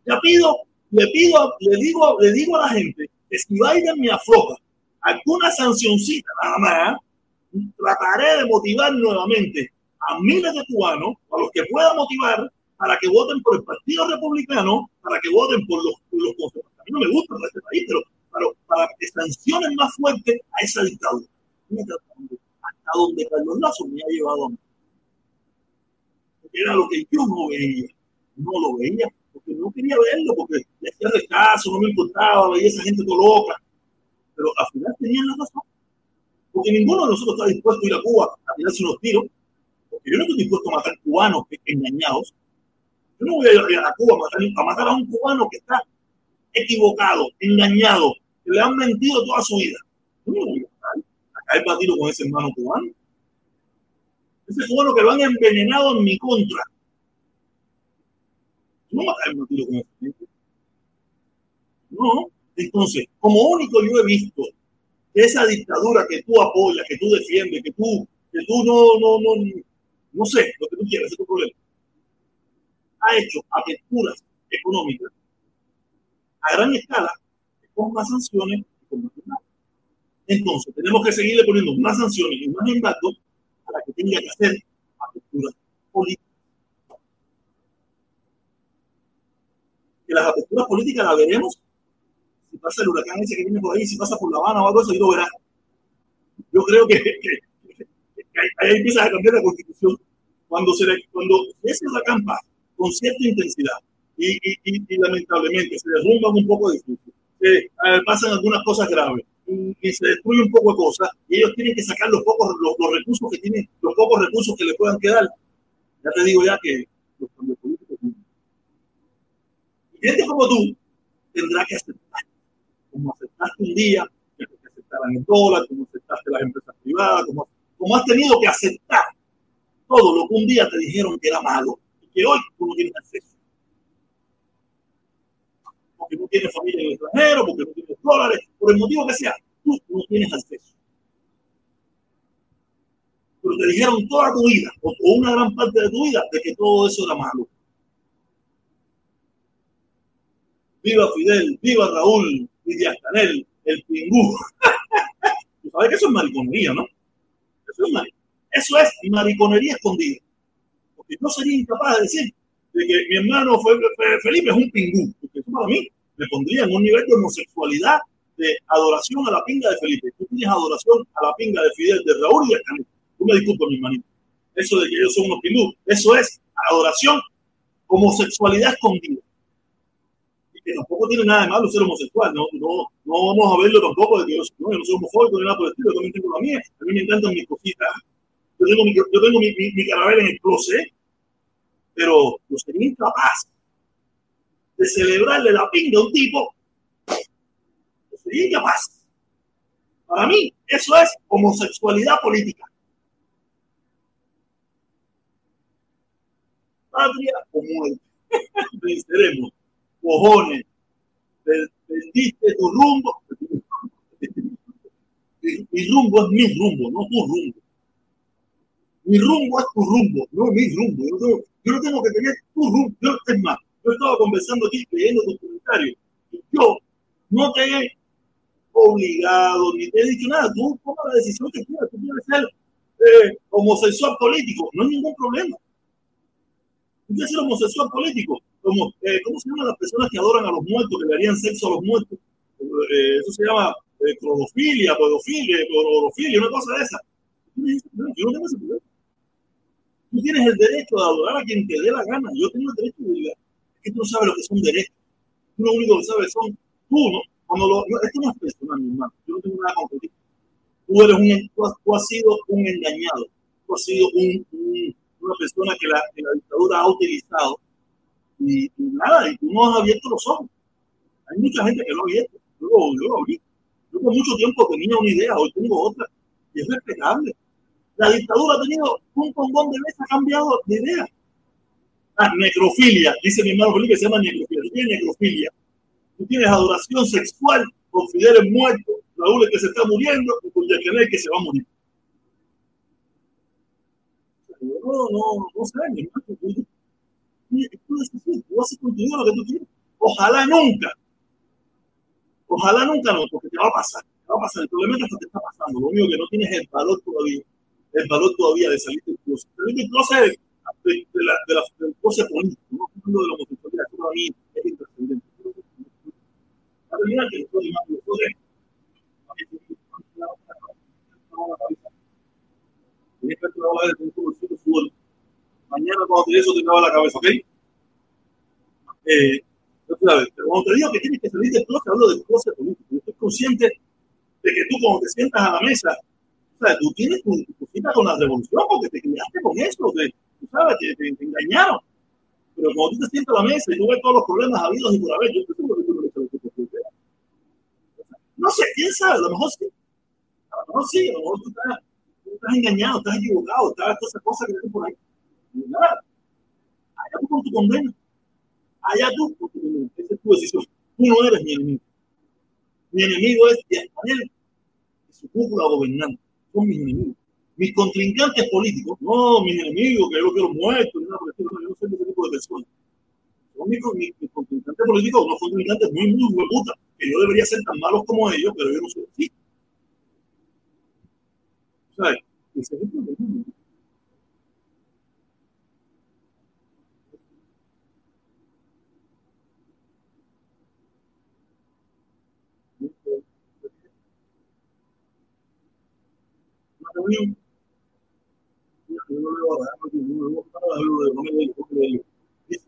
Ya pido le pido, le digo, le digo a la gente que si vayan me afloja alguna sancioncita nada más, trataré de motivar nuevamente a miles de cubanos, a los que pueda motivar para que voten por el Partido Republicano, para que voten por los, los conservadores. A mí no me gusta este país, pero para, para que sancionen más fuerte a esa dictadura. Hasta donde Carlos Lazo me ha llevado a mí. Era lo que yo no veía. No lo veía porque no quería verlo, porque le hacía rechazo, no me importaba, veía esa gente todo loca. Pero al final tenían la razón. Porque ninguno de nosotros está dispuesto a ir a Cuba a tirarse unos tiros. Porque yo no estoy dispuesto a matar cubanos engañados. Yo no voy a ir a Cuba a matar, a matar a un cubano que está equivocado, engañado, que le han mentido toda su vida. Yo no voy a matar a caer batido con ese hermano cubano. Ese cubano que lo han envenenado en mi contra no un tiro con ese No. Entonces, como único yo he visto esa dictadura que tú apoyas, que tú defiendes, que tú, que tú no, no, no, no sé, lo que tú quieras, es tu problema, ha hecho aperturas económicas, a gran escala, con más sanciones y con más embargo. Entonces, tenemos que seguirle poniendo más sanciones y más embargo para que tenga que hacer aperturas políticas. Que las aperturas políticas las veremos si pasa el huracán ese que viene por ahí, si pasa por La Habana o algo así, lo verás. Yo creo que, ahí empieza a cambiar la constitución. Cuando, se le, cuando ese huracán pasa con cierta intensidad y, y, lamentablemente se derrumban un poco de edificios, eh, pasan algunas cosas graves y, se destruye un poco de cosas y ellos tienen que sacar los pocos los, recursos que tienen, los pocos recursos que le puedan quedar. Ya te digo ya que los cambios. Y como tú tendrá que aceptar, como aceptaste un día que aceptaran el dólar, como aceptaste las empresas privadas, como, como has tenido que aceptar todo lo que un día te dijeron que era malo y que hoy tú no tienes acceso porque no tienes familia en el extranjero, porque no tienes dólares, por el motivo que sea, tú no tienes acceso. Pero te dijeron toda tu vida, o una gran parte de tu vida, de que todo eso era malo. Viva Fidel, viva Raúl, Díaz Canel, el pingú. Sabes que eso es mariconería, ¿no? Eso es, eso es mariconería escondida. Porque yo sería incapaz de decir de que mi hermano Felipe es un pingú, porque eso para mí me pondría en un nivel de homosexualidad, de adoración a la pinga de Felipe. Tú tienes adoración a la pinga de Fidel, de Raúl y de Canel. Tú me disculpas, mi hermanito. Eso de que ellos son unos pingú, eso es adoración, homosexualidad escondida. Que tampoco tiene nada de malo ser homosexual, no, no, no vamos a verlo tampoco de que yo, no, yo no soy homofóbico ni nada por el estilo, yo también tengo la mía, a mí me encantan mis cositas. Yo tengo mi, yo tengo mi, mi, mi en el closet, pero yo sería incapaz de celebrarle la pinga a un tipo, sería incapaz. Para mí, eso es homosexualidad política. Patria o muerte. Venceremos. Cojones. Perdiste tu rumbo. Mi rumbo es mi rumbo, no tu rumbo. Mi rumbo es tu rumbo, no mi rumbo. Yo no tengo, que tener tu rumbo. Yo, es más, yo estaba conversando aquí, leyendo tus comentarios. Yo no te he obligado ni te he dicho nada. Tú tomas la decisión que quieras. Tú quieres ser eh, homosexual político. No hay ningún problema. Tú quieres ser homosexual político. Como, eh, ¿Cómo se llaman las personas que adoran a los muertos, que le harían sexo a los muertos? Eh, eso se llama eh, cronofilia, pedofilia, clorofilia, una cosa de esa. Yo no tengo ese. Tú tienes el derecho de adorar a quien te dé la gana. Yo tengo el derecho de que tú no sabes lo que son derechos. Tú lo único que sabes son tú, ¿no? Cuando lo, esto no es personal, mi hermano. Yo no tengo nada contra ti. Tú, eres un, tú, has, sido un engañado. Tú has sido un, una persona que la, que la, dictadura ha utilizado. Y, nada, y tú no has abierto los ojos. Hay mucha gente que lo ha abierto. Yo lo, yo abrí. Yo por mucho tiempo tenía una idea, hoy tengo otra. Y es respetable. La dictadura ha tenido un condón de veces, ha cambiado de idea. Ah, necrofilia, dice mi hermano Felipe, se llama necrofilia. Tú tienes necrofilia. Tú tienes adoración sexual con Fidel muerto, Raúl que se está muriendo y con Yacanel que se va a morir. No, no sé, mi hermano. Ojalá nunca. Ojalá nunca no, porque te va a pasar. Te va a pasar. El problema es que te está pasando. Lo único que no tienes es el valor todavía. El valor todavía de salir del closet. Salir closet de, de, la, de, la, del mí es. La que. Mañana cuando te eso te acaba la cabeza, ¿ok? Eh, sabes, pero cuando te digo que tienes que salir del closet, hablo del closet político. Yo estoy consciente de que tú cuando te sientas a la mesa, o sea, tú tienes tu, tu cita con la revolución porque te criaste con eso, de, sabes, te, te, engañaron. Pero cuando tú te sientas a la mesa y tú ves todos los problemas habidos y por haber, yo estoy seguro que tú no le sabes No sé, quién sabe, a lo mejor sí. A lo mejor sí, a lo mejor tú estás, tú estás engañado, estás equivocado, estás todas esas cosas que tienes por ahí. Allá tú con tu condena. Allá tú con tu condena. Esa es tu decisión. Tú no eres mi enemigo. Mi enemigo es Díaz-Canel y su cúpula gobernante. Son mis enemigos mis contrincantes políticos, no mis enemigos, que yo quiero muertos, no, yo no soy ese tipo de personas. son mis, mis, contrincantes políticos, unos contrincantes muy, muy hueputas, que yo debería ser tan malos como ellos, pero yo no soy así. ¿Sabes? Ese es el problema.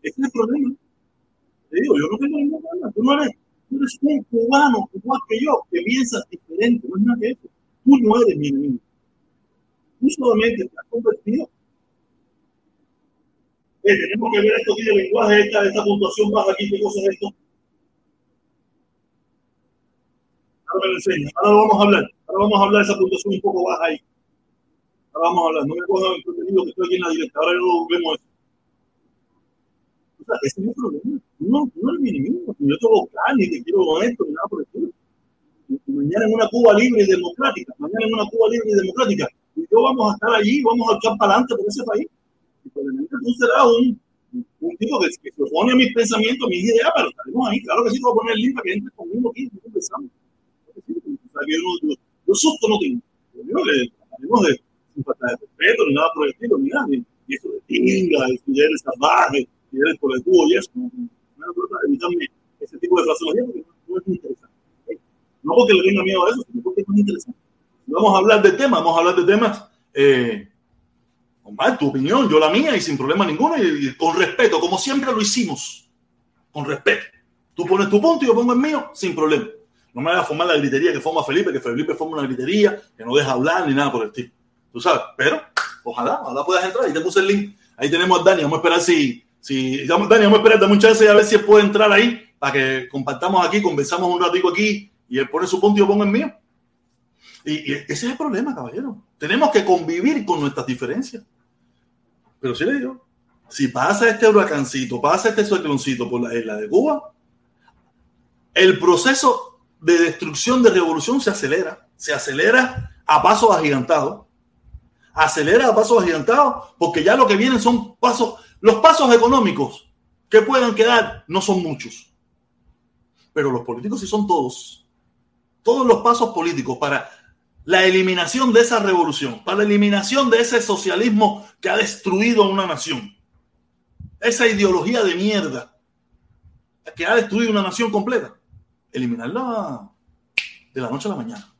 Es el problema. Te digo, yo no tengo ningún problema. Tú no eres, tú eres un cubano igual que yo, que piensas diferente. No es nada que eso. Tú no eres mi enemigo. Tú solamente estás convertido. Tenemos que ver estos días de lenguaje, esta, esta puntuación baja aquí, qué cosa es esto. Ahora me lo enseña. Ahora lo vamos a hablar. Ahora vamos a hablar de esa puntuación un poco baja ahí. A hablar. No me el contenido que estoy aquí en la directa. Ahora no vemos eso. O sea, ese es el problema. No, no es mi enemigo. Yo tengo ni te quiero con ni nada por el estilo. Mañana en una Cuba libre y democrática. Mañana en una Cuba libre y democrática. Y yo vamos a estar allí, vamos a echar para adelante por ese país. Y probablemente tú serás un, un tipo que, que se opone a mis pensamientos, mis ideas, pero estaremos ahí. Claro que sí, te voy a poner el link que entres conmigo aquí. Empezamos. Yo, yo susto no tengo. Yo le hablemos de sin falta de respeto, ni nada por el estilo, ni nada, ni, eso de tinga, si eres salvaje, eres por el tubo y eso. No, evitarme ese tipo de fraseología porque no, es interesante. No porque le tenga miedo a eso, sino porque es muy interesante. Vamos a hablar de temas, vamos a hablar de temas. Eh, Omar, tu opinión, yo la mía y sin problema ninguno y, y con respeto, como siempre lo hicimos, con respeto. Tú pones tu punto y yo pongo el mío sin problema. No me a formar la gritería que forma Felipe, que Felipe forma una gritería, que no deja hablar ni nada por el estilo. Tú sabes, pero ojalá, ojalá puedas entrar. Ahí te puse el link. Ahí tenemos a Dani. Vamos a esperar si, si Dani, vamos a esperar, dame un chance a ver si él puede entrar ahí para que compartamos aquí, conversamos un ratito aquí y él pone su punto y yo pongo el mío. Y, y, ese es el problema, caballero. Tenemos que convivir con nuestras diferencias. Pero sí le digo, si pasa este huracancito, pasa este cicloncito por la isla de Cuba, el proceso de destrucción de revolución se acelera, se acelera a pasos agigantados, acelera a pasos agigantados, porque ya lo que vienen son pasos, los pasos económicos que puedan quedar no son muchos, pero los políticos sí son todos, todos los pasos políticos para la eliminación de esa revolución, para la eliminación de ese socialismo que ha destruido a una nación, esa ideología de mierda que ha destruido una nación completa. Eliminarla de la noche a la mañana.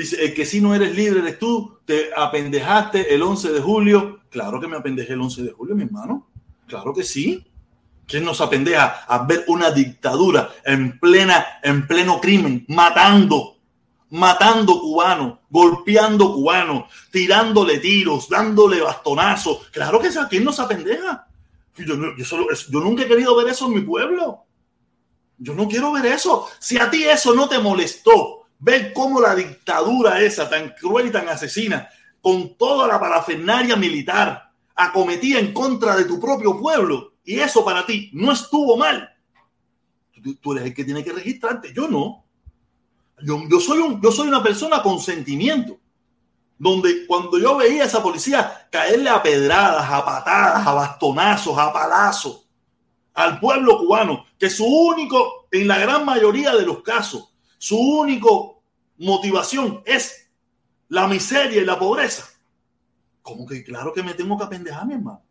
Dice, el que si no eres libre eres tú, te apendejaste el 11 de julio. Claro que me apendejé el 11 de julio, mi hermano. Claro que sí. ¿Quién nos apendeja a ver una dictadura en plena, en pleno crimen, matando, matando cubanos, golpeando cubanos, tirándole tiros, dándole bastonazos? Claro que sí. ¿Quién nos apendeja? Yo, yo nunca he querido ver eso en mi pueblo. Yo no quiero ver eso. Si a ti eso no te molestó, ver cómo la dictadura esa tan cruel y tan asesina, con toda la parafernaria militar, acometía en contra de tu propio pueblo, y eso para ti no estuvo mal, tú, eres el que tiene que registrarte. Yo no. Yo, yo, soy un, yo soy una persona con sentimiento. Donde cuando yo veía a esa policía caerle a pedradas, a patadas, a bastonazos, a palazos, al pueblo cubano, que su único, en la gran mayoría de los casos, su único motivación es la miseria y la pobreza. Como que claro que me tengo que apendejar, mi hermano.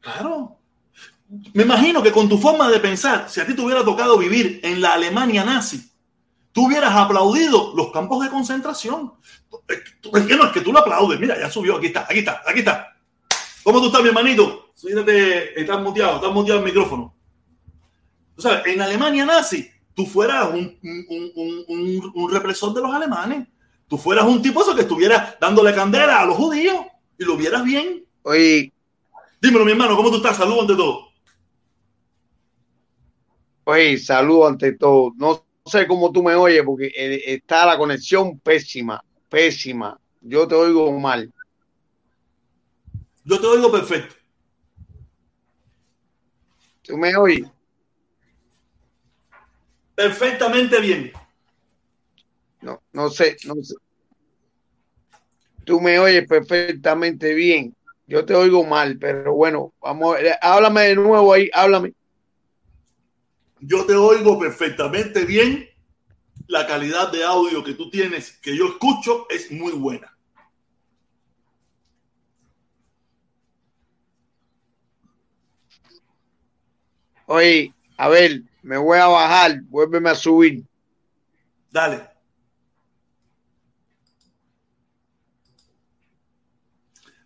Claro. Me imagino que con tu forma de pensar, si a ti te hubiera tocado vivir en la Alemania nazi, tú hubieras aplaudido los campos de concentración. No es que tú lo aplaudes. Mira, ya subió. Aquí está, aquí está, aquí está. ¿Cómo tú estás, mi hermanito? Estás muteado, estás muteado el micrófono. O sea, en Alemania nazi, tú fueras un, un, un, un, represor de los alemanes. Tú fueras un tipo eso que estuviera dándole candela a los judíos y lo vieras bien. Oye. Dímelo, mi hermano, ¿cómo tú estás? Saludos ante todo. Oye, saludo ante todo. No sé cómo tú me oyes porque eh, está la conexión pésima, pésima. Yo te oigo mal. Yo te oigo perfecto. ¿Tú me oyes? Perfectamente bien. No, no sé, no sé. Tú me oyes perfectamente bien. Yo te oigo mal, pero bueno, vamos, háblame de nuevo ahí, háblame. Yo te oigo perfectamente bien. La calidad de audio que tú tienes, que yo escucho, es muy buena. Oye, a ver, me voy a bajar, vuélveme a subir. Dale.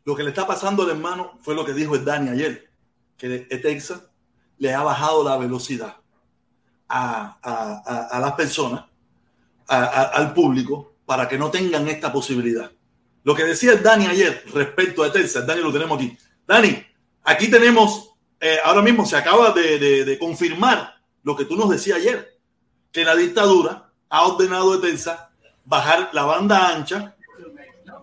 Lo que le está pasando al hermano fue lo que dijo el Dani ayer, que Texas le ha bajado la velocidad a, las personas, al público, para que no tengan esta posibilidad. Lo que decía el Dani ayer respecto a Texas, Dani lo tenemos aquí. Dani, aquí tenemos, eh, ahora mismo se acaba de, confirmar lo que tú nos decías ayer, que la dictadura ha ordenado a Texas bajar la banda ancha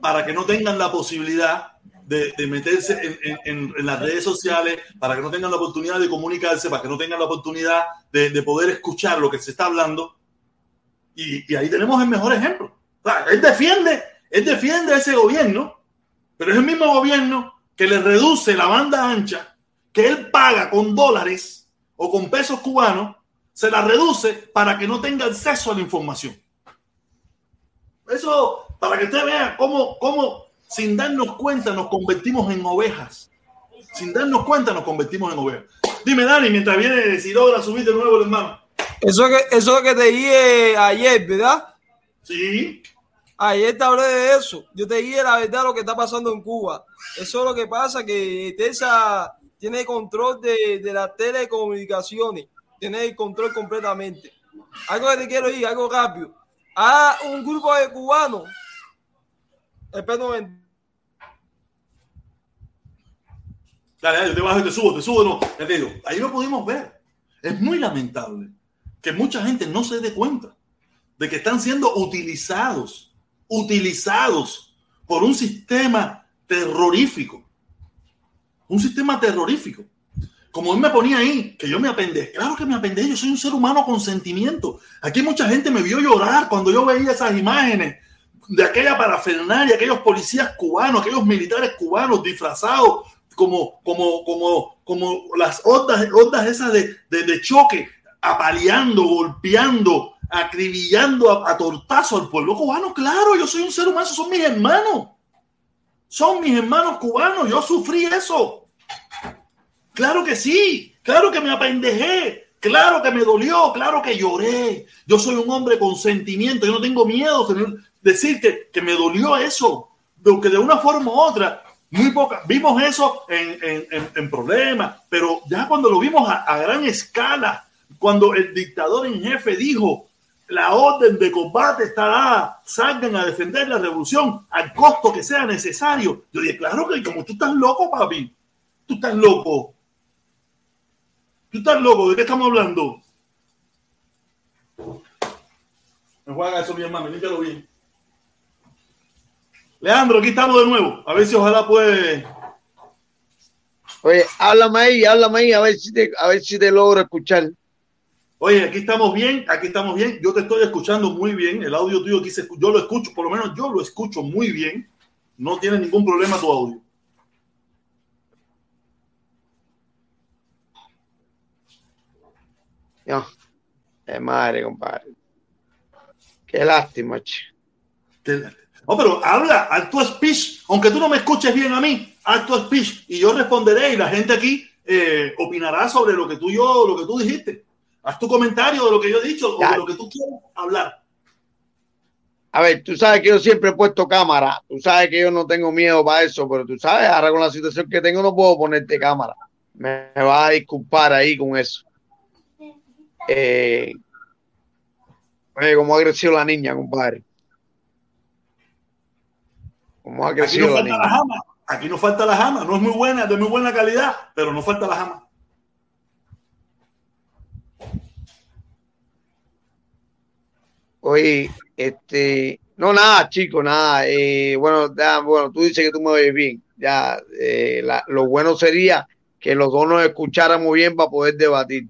para que no tengan la posibilidad de, meterse en, las redes sociales, para que no tengan la oportunidad de comunicarse, para que no tengan la oportunidad de, poder escuchar lo que se está hablando. Y, ahí tenemos el mejor ejemplo. él defiende, él defiende a ese gobierno, pero es el mismo gobierno que le reduce la banda ancha, que él paga con dólares o con pesos cubanos, se la reduce para que no tenga acceso a la información. Eso, para que usted vea cómo, cómo sin darnos cuenta nos convertimos en ovejas. Sin darnos cuenta nos convertimos en ovejas. Dime, Dani, mientras viene, si logra subir de nuevo el hermano. Eso que, eso que te dije ayer, ¿verdad? Sí. Ayer te hablé de eso. Yo te dije la verdad lo que está pasando en Cuba. Eso es lo que pasa, que TESA tiene control de, de las telecomunicaciones. Tiene el control completamente. Algo que te quiero decir, algo rápido. A un grupo de cubanos. Momento. Dale, dale, yo te bajo y te subo, te subo, no. te digo, ahí lo pudimos ver. Es muy lamentable que mucha gente no se dé cuenta de que están siendo utilizados, utilizados por un sistema terrorífico. Un sistema terrorífico. Como él me ponía ahí, que yo me apendé. Claro que me apendé, yo soy un ser humano con sentimiento. Aquí mucha gente me vio llorar cuando yo veía esas imágenes de aquella parafernalia, aquellos policías cubanos, aquellos militares cubanos disfrazados como, como, como, como las ondas, ondas esas de, de, choque, apaleando, golpeando, acribillando a, a, tortazo al pueblo cubano. Claro, yo soy un ser humano, son mis hermanos. Son mis hermanos cubanos, yo sufrí eso. Claro que sí, claro que me apendejé, claro que me dolió, claro que lloré. Yo soy un hombre con sentimiento, yo no tengo miedo de decir que, que me dolió eso, porque de una forma u otra muy poca. Vimos eso en, en, problemas, pero ya cuando lo vimos a, gran escala, cuando el dictador en jefe dijo, la orden de combate estará, salgan a defender la revolución al costo que sea necesario. Yo dije, claro que como tú estás loco, papi, tú estás loco. Tú estás loco, ¿de qué estamos hablando? Me juega eso bien, mami, límpialo bien. Leandro, aquí estamos de nuevo. A ver si ojalá puede. Oye, háblame ahí, háblame ahí, a ver si te, a ver si te logro escuchar. Oye, aquí estamos bien, aquí estamos bien. Yo te estoy escuchando muy bien. El audio tuyo aquí se, yo lo escucho, por lo menos yo lo escucho muy bien. No tiene ningún problema tu audio. No, de madre, compadre. Qué lástima, che. No, pero habla, acto speech, aunque tú no me escuches bien a mí, acto speech, y yo responderé y la gente aquí eh, opinará sobre lo que tú yo, lo que tú dijiste. Haz tu comentario de lo que yo he dicho o de lo que tú quieras hablar. A ver, tú sabes que yo siempre he puesto cámara, tú sabes que yo no tengo miedo para eso, pero tú sabes, ahora con la situación que tengo no puedo ponerte cámara. Me, va vas a disculpar ahí con eso. Eh, oye, cómo ha crecido la niña, compadre. Aquí no falta la jama. Aquí no falta la jama. No es muy buena, de muy buena calidad, pero no falta la jama. Oye, este, no, nada, chico, nada. Eh, bueno, bueno, tú dices que tú me oyes bien. Ya, eh, lo bueno sería que los dos nos escucháramos bien para poder debatir.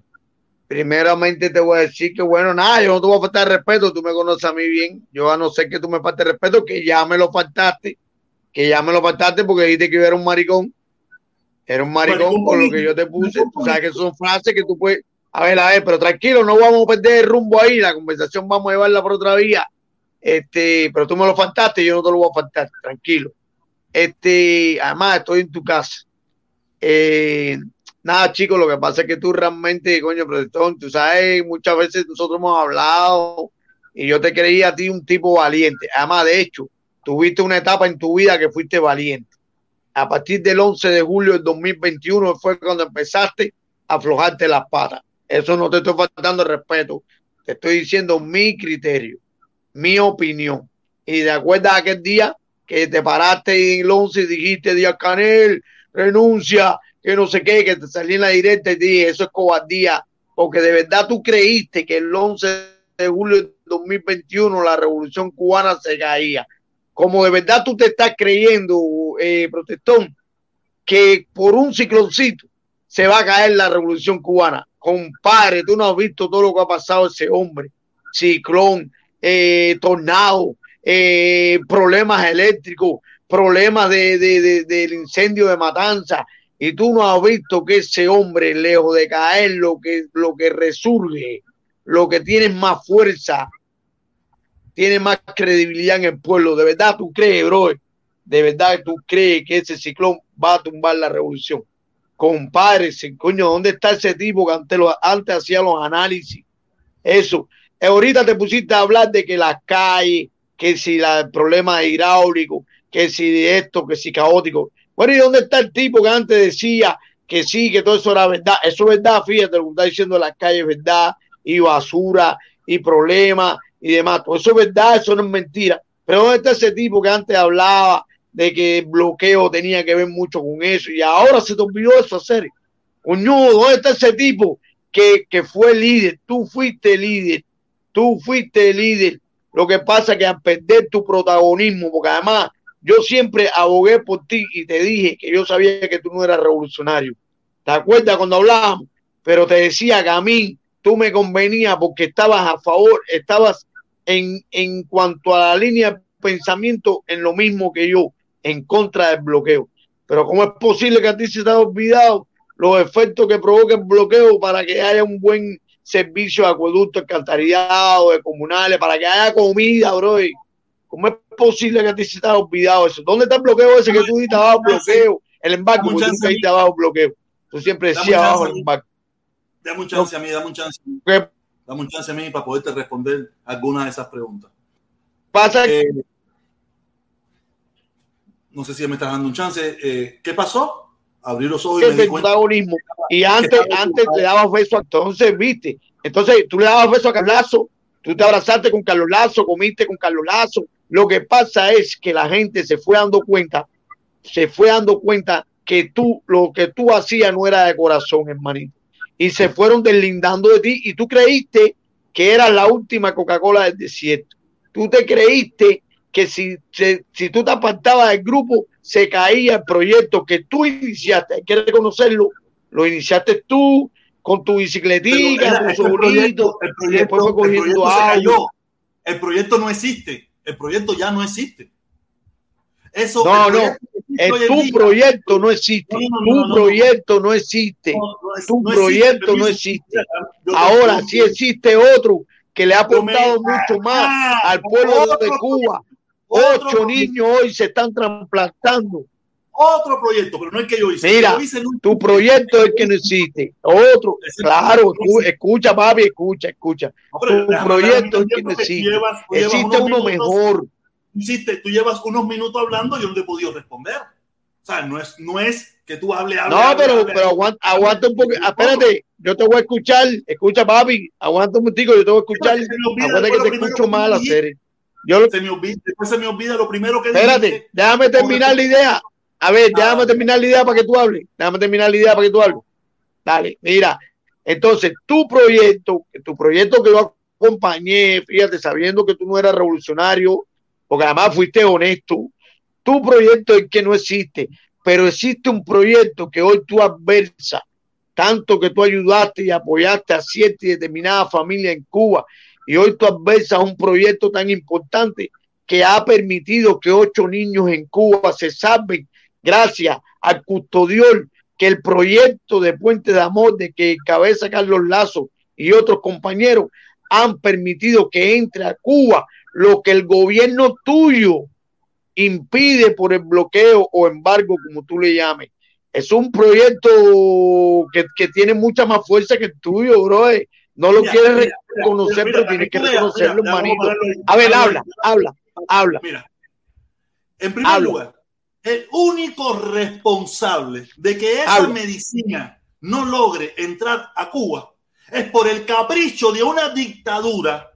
Primeramente te voy a decir que, bueno, nada, yo no te voy a faltar respeto, tú me conoces a mí bien. Yo a no ser que tú me faltes respeto, que ya me lo faltaste que ya me lo faltaste porque dijiste que yo era un maricón Era un maricón por lo que yo te puse. Tú sabes que son frases que tú puedes. A ver, a ver, pero tranquilo, no vamos a perder el rumbo ahí. La conversación vamos a llevarla por otra vía. Este, pero tú me lo faltaste, yo no te lo voy a faltar, tranquilo. Este, además, estoy en tu casa. Eh, nada, chicos, lo que pasa es que tú realmente, coño, protector, tú sabes, muchas veces nosotros hemos hablado y yo te creía a ti un tipo valiente. Además, de hecho, tuviste una etapa en tu vida que fuiste valiente. A partir del 11 de julio del 2021 fue cuando empezaste a aflojarte las patas. Eso no te estoy faltando respeto. Te estoy diciendo mi criterio, mi opinión. Y de acuerdo a aquel día que te paraste en el 11 y dijiste, Díaz Canel, renuncia, que no sé qué, que te salí en la directa y dije, eso es cobardía, porque de verdad tú creíste que el 11 de julio de 2021 la revolución cubana se caía. Como de verdad tú te estás creyendo, eh, protestón, que por un cicloncito se va a caer la revolución cubana. Compadre, tú no has visto todo lo que ha pasado ese hombre. Ciclón, eh, tornado, eh, problemas eléctricos, problemas de, de, del incendio de Matanza, y tú no has visto que ese hombre, lejos de caer, lo que, lo que resurge, lo que tiene más fuerza, tiene más credibilidad en el pueblo. De verdad tú crees, bro, de verdad tú crees que ese ciclón va a tumbar la revolución. Compadre, coño, ¿dónde está ese tipo que antes, lo, antes hacía los análisis? Eso. Ahorita te pusiste a hablar de que las calles, que si la, el problema hidráulico, que si esto, que si caótico. Bueno, ¿y dónde está el tipo que antes decía que sí, que todo eso era verdad? Eso es verdad, fíjate, lo que está diciendo las calles, verdad, y basura, y problemas, y demás. Todo eso es verdad, eso no es mentira. Pero ¿dónde está ese tipo que antes hablaba de que el bloqueo tenía que ver mucho con eso? Y ahora se te olvidó eso hacer. Coño, ¿dónde está ese tipo que, que fue líder? Tú fuiste líder, tú fuiste líder. Lo que pasa es que al perder tu protagonismo, porque además yo siempre abogué por ti y te dije que yo sabía que tú no eras revolucionario. ¿Te acuerdas cuando hablábamos? Pero te decía que a mí tú me convenía porque estabas a favor, estabas en, en cuanto a la línea de pensamiento en lo mismo que yo, en contra del bloqueo. Pero ¿cómo es posible que a ti se te haya olvidado los efectos que provoca el bloqueo para que haya un buen servicio de acueducto, alcantarillado, de comunales, para que haya comida, bro? ¿Cómo es posible que a ti se te haya olvidado eso? ¿Dónde está el bloqueo ese que tú dices abajo bloqueo? El embarque, porque tú nunca dijiste abajo bloqueo. Tú siempre decías abajo el embarque. Dame un chance a mí, dame un chance. ¿Qué Dame un chance a mí para poderte responder algunas de esas preguntas. pasa? Eh, no sé si me estás dando un chance. Eh, ¿Qué pasó? Abrí los ojos y que me di cuenta. protagonismo. Y antes, antes te dabas beso entonces, viste. Entonces tú le dabas beso a Carlos Lazo, tú te abrazaste con Carlos Lazo, comiste con Carlos Lazo. Lo que pasa es que la gente se fue dando cuenta, se fue dando cuenta que tú, lo que tú hacías no era de corazón, hermanito. Y se fueron deslindando de ti y tú creíste que eras la última Coca-Cola del desierto. Tú te creíste que si, se- si tú te apartabas del grupo, se caía el proyecto que tú iniciaste. Hay que reconocerlo. Lo iniciaste tú con tu Pero bicicletica, era- tu el proyecto, el y después fue proyecto, el cogiendo proyecto se cayó. El proyecto no existe. El proyecto ya no existe. Eso, No, no. proyecto en tu día- proyecto no existe. No, no, no, tu no, no, no. proyecto no existe. no, no tu no proyecto no existe. Ahora sí existe otro que le ha aportado mucho más Ah, al pueblo de Cuba. Ocho niños hoy se están trasplantando. Otro proyecto, pero no el que yo hice. Mira, yo hice Tu proyecto es el que no existe. Otro, claro, tú, escucha, papi, escucha, escucha. Pero tu proyecto es que no existe. llevas- Existe uno minutos- mejor. Hiciste, tú llevas unos minutos hablando y yo no te he podido responder. O sea, no es, no es que tú hables, hables, No, hables, pero, hables, pero aguanta, aguanta un poco. Espérate, yo te voy a escuchar. Escucha, papi, aguanta un momentico, yo te voy a escuchar. Olvida después que te escucho mal hacer. Yo lo- Se me olvida, después se me olvida lo primero que Espérate, dijiste. déjame terminar la idea. A ver, déjame Ah. terminar la idea para que tú hables. Déjame terminar la idea para que tú hables. Dale, mira. Entonces, tu proyecto, tu proyecto que yo acompañé, fíjate, sabiendo que tú no eras revolucionario, porque además fuiste honesto, tu proyecto es que no existe, pero existe un proyecto que hoy tú adversas, tanto que tú ayudaste y apoyaste a cierta y determinada familia en Cuba, y hoy tú adversas un proyecto tan importante que ha permitido que ocho niños en Cuba se salven gracias al custodiol que el proyecto de Puente de Amor de que cabeza Carlos Lazo y otros compañeros han permitido que entre a Cuba lo que el gobierno tuyo impide por el bloqueo o embargo, como tú le llames. Es un proyecto que, que tiene mucha más fuerza que el tuyo, bro. No lo quieres reconocer, pero tienes que reconocerlo, hermanito. A ver, habla, habla, habla. Mira, en primer lugar, el único responsable de que esa medicina no logre entrar a Cuba es por el capricho de una dictadura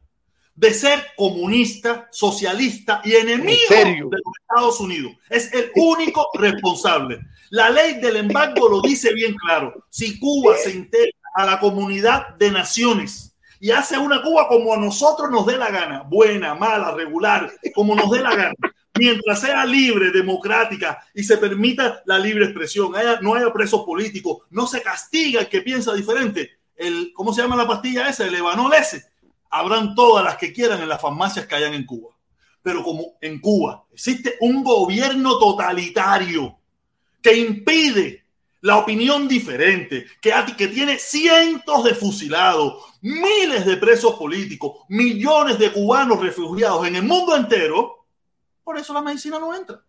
de ser comunista, socialista y enemigo de los Estados Unidos. Es el único responsable. La ley del embargo lo dice bien claro. Si Cuba se integra a la comunidad de naciones y hace una Cuba como a nosotros nos dé la gana, buena, mala, regular, como nos dé la gana, mientras sea libre, democrática y se permita la libre expresión, no haya presos políticos, no se castiga el que piensa diferente, el, ¿cómo se llama la pastilla esa? El Evanol ese. Habrán todas las que quieran en las farmacias que hayan en Cuba. Pero como en Cuba existe un gobierno totalitario que impide la opinión diferente, que tiene cientos de fusilados, miles de presos políticos, millones de cubanos refugiados en el mundo entero, por eso la medicina no entra.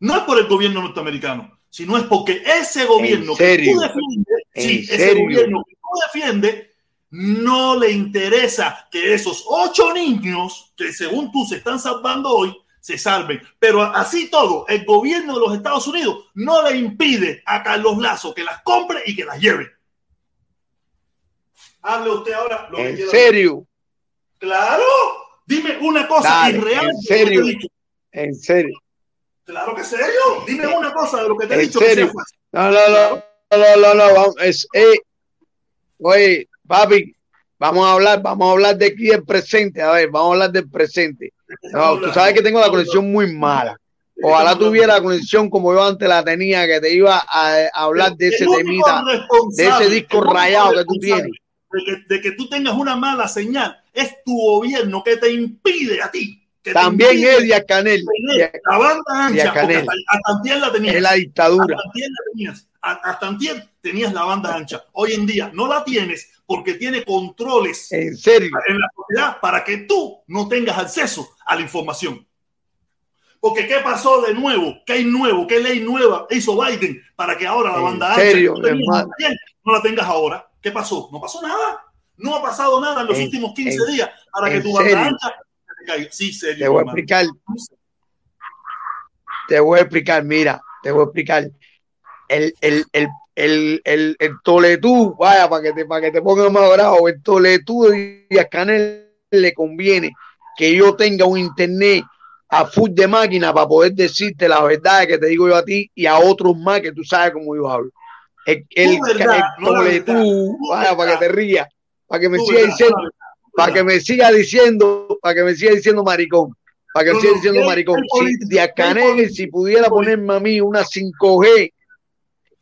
No es por el gobierno norteamericano, sino es porque ese gobierno que tú defiendes, sí, ese gobierno que tú defiendes, no le interesa que esos ocho niños que según tú se están salvando hoy se salven. Pero así todo, el gobierno de los Estados Unidos no le impide a Carlos Lazo que las compre y que las lleve. Hable usted ahora lo ¿En serio? Claro. Dime una cosa irreal. ¿En serio? ¿En serio? Claro que serio. Dime una cosa de lo que te he dicho. Que no, no, no, no, no, no, Es, eh, oye, papi, vamos a hablar, vamos a hablar de aquí del presente. A ver, vamos a hablar del presente. No, tú sabes que tengo la conexión muy mala. Ojalá tuviera la conexión como yo antes la tenía, que te iba a, hablar de ese temita, de ese disco rayado que tú tienes. De que, tú tengas una mala señal, es tu gobierno que te impide a ti. También es Díaz Canel. La banda ancha, hasta la tenías. Es la dictadura. Hasta tenías. tenías la banda ancha. Hoy en día no la tienes porque tiene controles en, serio? en la sociedad para que tú no tengas acceso a la información. Porque ¿qué pasó de nuevo? ¿Qué hay nuevo? ¿Qué ley nueva hizo Biden para que ahora la banda serio, no la tengas ahora? ¿Qué pasó? No pasó nada. No ha pasado nada en los últimos 15 días para que tu banda ancha te caiga. Sí, serio. Te voy a explicar. Te voy a explicar, mira, te voy a explicar. El, el, el el, el, el Toletú, vaya, para que te, para que te pongas más bravo, el Toletú de Díaz Canel le conviene que yo tenga un internet a full de máquina para poder decirte la verdad que te digo yo a ti y a otros más que tú sabes cómo yo hablo. El, el, Toletú, vaya, para que te rías, para que me siga diciendo, para que me siga diciendo, para que me siga diciendo maricón, para que me siga diciendo maricón. Si Díaz Canel, si pudiera ponerme a mí una 5G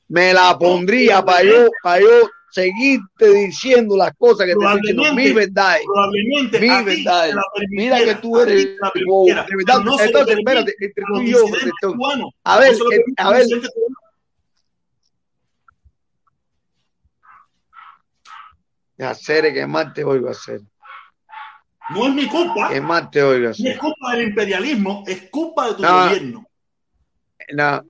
me la pondría para yo, para yo seguirte diciendo las cosas que te estoy diciendo, mi verdad, probablemente mi verdad. Mira que tú eres wow, de verdad. No Entonces, espérate, entre tú y yo, a ver, eh, a ver. Hacer que más te oigo hacer. No es mi culpa. ¿Qué más? No es culpa del imperialismo, es culpa de tu gobierno. No,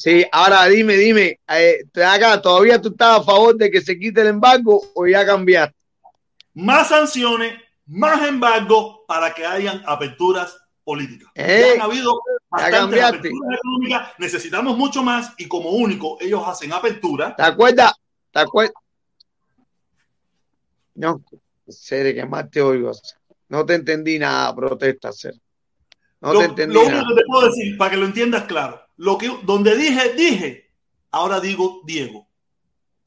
Sí, ahora dime, dime, eh, acá, ¿todavía tú estás a favor de que se quite el embargo o ya cambiaste? Más sanciones, más embargo para que hayan aperturas políticas. Eh, ya han habido bastantes aperturas económicas, necesitamos mucho más y como único ellos hacen apertura. ¿Te acuerdas? ¿Te acuerdas? No, serio, que más te oigo. No te entendí nada, protesta, ser. No te entendí lo único que te puedo decir, para que lo entiendas claro, lo que, donde dije, dije, ahora digo Diego.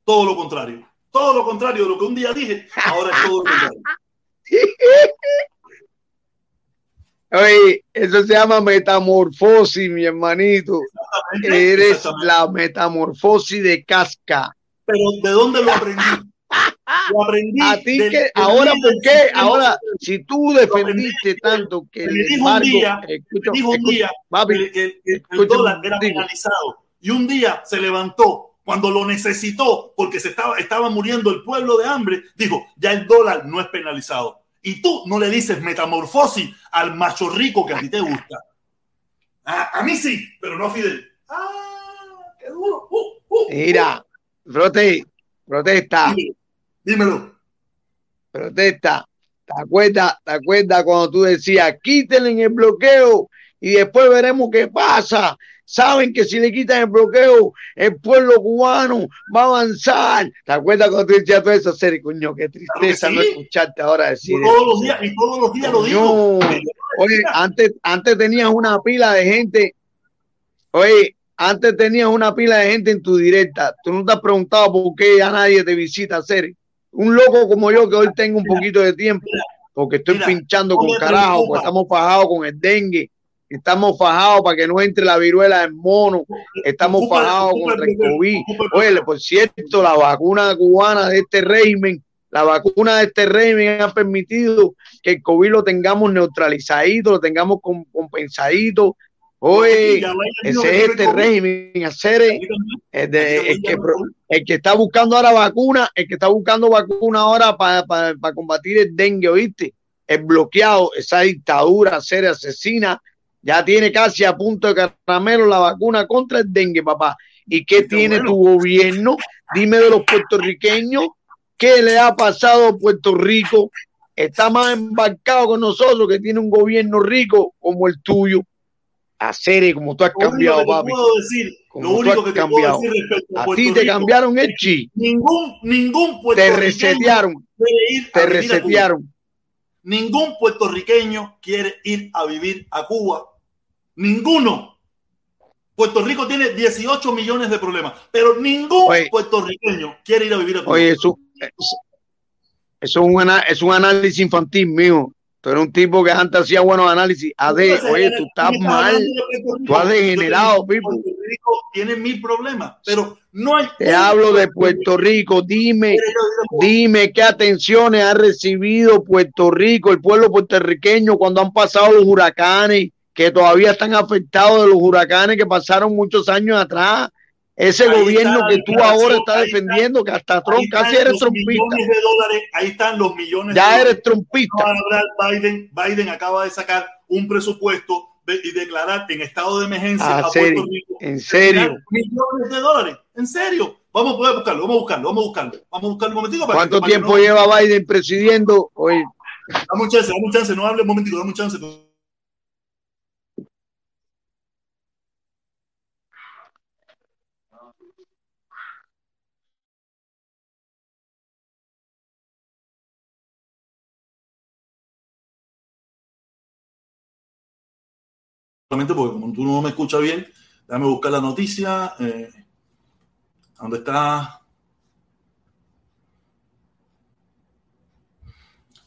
Todo lo contrario. Todo lo contrario de lo que un día dije, ahora es todo lo contrario. Oye, eso se llama metamorfosis, mi hermanito. Eres la metamorfosis de casca. Pero ¿de dónde lo aprendí? Lo aprendí. A ti que, ahora, ¿por qué? Ahora, si tú defendiste tanto que el dijo un día, dijo un día que, el, dólar era penalizado y un día se levantó cuando lo necesitó porque se estaba, estaba muriendo el pueblo de hambre, dijo, ya el dólar no es penalizado. Y tú no le dices metamorfosis al macho rico que a ti te gusta. A, a mí sí, pero no a Fidel. Ah, qué duro. Uh, uh, Mira, prote, protesta. Dímelo. Dímelo. protesta. ¿Te acuerdas, ¿Te acuerdas cuando tú decías, quítenle en el bloqueo y después veremos qué pasa? Saben que si le quitan el bloqueo, el pueblo cubano va a avanzar. ¿Te acuerdas cuando tú decías todo eso, Seri? Coño, qué tristeza sí. no escucharte ahora decir Todos los días, y todos los días lo digo. Oye, antes, antes tenías una pila de gente. Oye, antes tenías una pila de gente en tu directa. Tú no te has preguntado por qué ya nadie te visita, Seri. Un loco como yo que hoy tengo un poquito de tiempo, porque estoy mira, pinchando con carajo, porque estamos fajados con el dengue, estamos fajados para que no entre la viruela del mono, estamos fajados contra el COVID. Oye, por cierto, la vacuna cubana de este régimen, la vacuna de este régimen ha permitido que el COVID lo tengamos neutralizadito, lo tengamos com- compensadito. Niño ese es este régimen, hacer el, de- el que, el que está buscando ahora vacuna, el que está buscando vacuna ahora para combatir el dengue, ¿oíste? El bloqueado, esa dictadura seria asesina, ya tiene casi a punto de caramelo la vacuna contra el dengue, papá. ¿Y qué tiene bueno. tu gobierno? Dime de los puertorriqueños, ¿qué le ha pasado a Puerto Rico? Está más embarcado con nosotros que tiene un gobierno rico como el tuyo. A serie, como tú has Lo cambiado, papi. puedo decir, Como lo único que te cambiado. puedo decir respecto a A Puerto ti te Rico, cambiaron el chi, ningún, ningún te resetearon, te resetearon. Ningún puertorriqueño quiere ir a vivir a Cuba. Ninguno. Puerto Rico tiene 18 millones de problemas, pero ningún Oye. puertorriqueño quiere ir a vivir a Cuba. Oye, eso, eso, es, un, es un análisis infantil mío. Tú eres un tipo que antes hacía buenos análisis. Entonces, oye, tú estás mal. Tú has degenerado, Pipo. Puerto Rico tiene mil problemas, pero no hay. Te hablo de Puerto Rico. Dime, dime qué atenciones ha recibido Puerto Rico, el pueblo puertorriqueño, cuando han pasado los huracanes, que todavía están afectados de los huracanes que pasaron muchos años atrás. Ese Ahí gobierno que tú ahora estás está. defendiendo, que hasta Trump casi eres trumpista. de dólares, ahí están los millones Ya eres trumpista. Biden. Biden acaba de sacar un presupuesto y declarar en estado de emergencia Ah, a serio, Puerto Rico. en serio. Millones de dólares. En serio. Vamos a poder buscarlo, vamos a buscarlo, vamos a buscarlo. Vamos a buscarlo un momentico. para ¿Cuánto que- para que tiempo no- lleva Biden presidiendo? Oye, Dame un chance, dame un chance, no hable un momentico, dame un chance. Solamente porque como tú no me escuchas bien, déjame buscar la noticia. Eh, ¿Dónde está?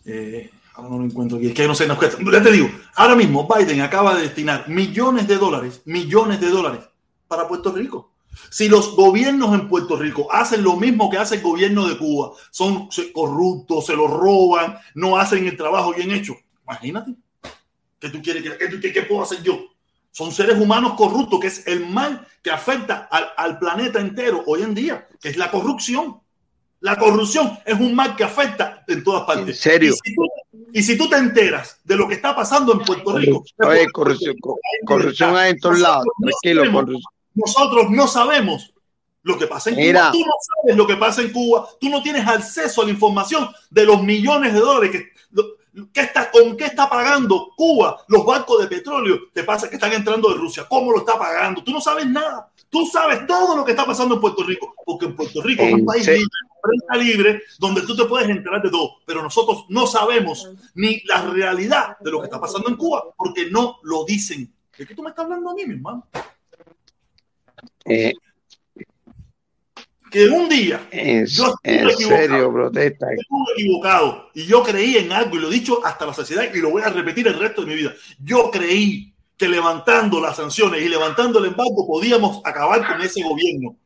Eh, ahora no lo encuentro aquí. Es que no sé, no, ya te digo, ahora mismo Biden acaba de destinar millones de dólares, millones de dólares para Puerto Rico. Si los gobiernos en Puerto Rico hacen lo mismo que hace el gobierno de Cuba, son corruptos, se lo roban, no hacen el trabajo bien hecho, imagínate. ¿Qué tú quieres? ¿Qué, qué, qué puedo hacer yo? Son seres humanos corruptos, que es el mal que afecta al, al planeta entero hoy en día, que es la corrupción. La corrupción es un mal que afecta en todas partes. ¿En serio? Y si tú, y si tú te enteras de lo que está pasando en Puerto Rico, oye, corrupción, co- corrupción hay en todos lados. Tranquilo, nosotros no sabemos lo que pasa en Mira. Cuba. Tú no sabes lo que pasa en Cuba. Tú no tienes acceso a la información de los millones de dólares que, ¿qué está, con qué está pagando Cuba los barcos de petróleo que pasa que están entrando de Rusia. ¿Cómo lo está pagando? Tú no sabes nada. Tú sabes todo lo que está pasando en Puerto Rico, porque en Puerto Rico es un país libre, prensa libre, donde tú te puedes enterar de todo, pero nosotros no sabemos ni la realidad de lo que está pasando en Cuba, porque no lo dicen. ¿De qué tú me estás hablando a mí, mi hermano? Eh, Que un día en, Yo estuve en equivocado. serio, protesta. estuve equivocado y yo creí en algo y lo he dicho hasta la saciedad y lo voy a repetir el resto de mi vida. Yo creí que levantando las sanciones y levantando el embargo podíamos acabar con ese gobierno.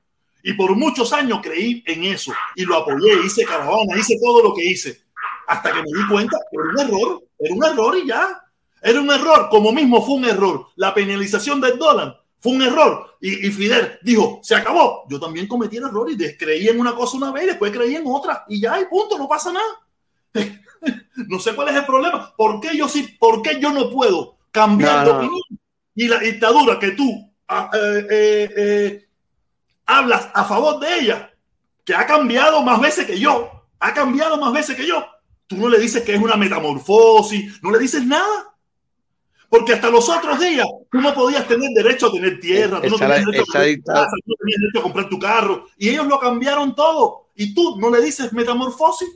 Y por muchos años creí en eso y lo apoyé, hice caravana, hice todo lo que hice. Hasta que me di cuenta que era un error, era un error y ya. Era un error, como mismo fue un error. La penalización del dólar fue un error. Y, y, Fidel dijo, se acabó. Yo también cometí el error y creí en una cosa una vez y después creí en otra. Y ya, y punto, no pasa nada. no sé cuál es el problema. ¿Por qué yo sí, por qué yo no puedo cambiar de opinión? Y la dictadura que tú ah, eh, eh, eh, hablas a favor de ella, que ha cambiado más veces que yo, ha cambiado más veces que yo. Tú no le dices que es una metamorfosis, no le dices nada. Porque hasta los otros días tú no podías tener derecho a tener tierra, tú no tenías derecho, a, casa, tú no tenías derecho a comprar tu carro. Y ellos lo cambiaron todo. Y tú no le dices metamorfosis.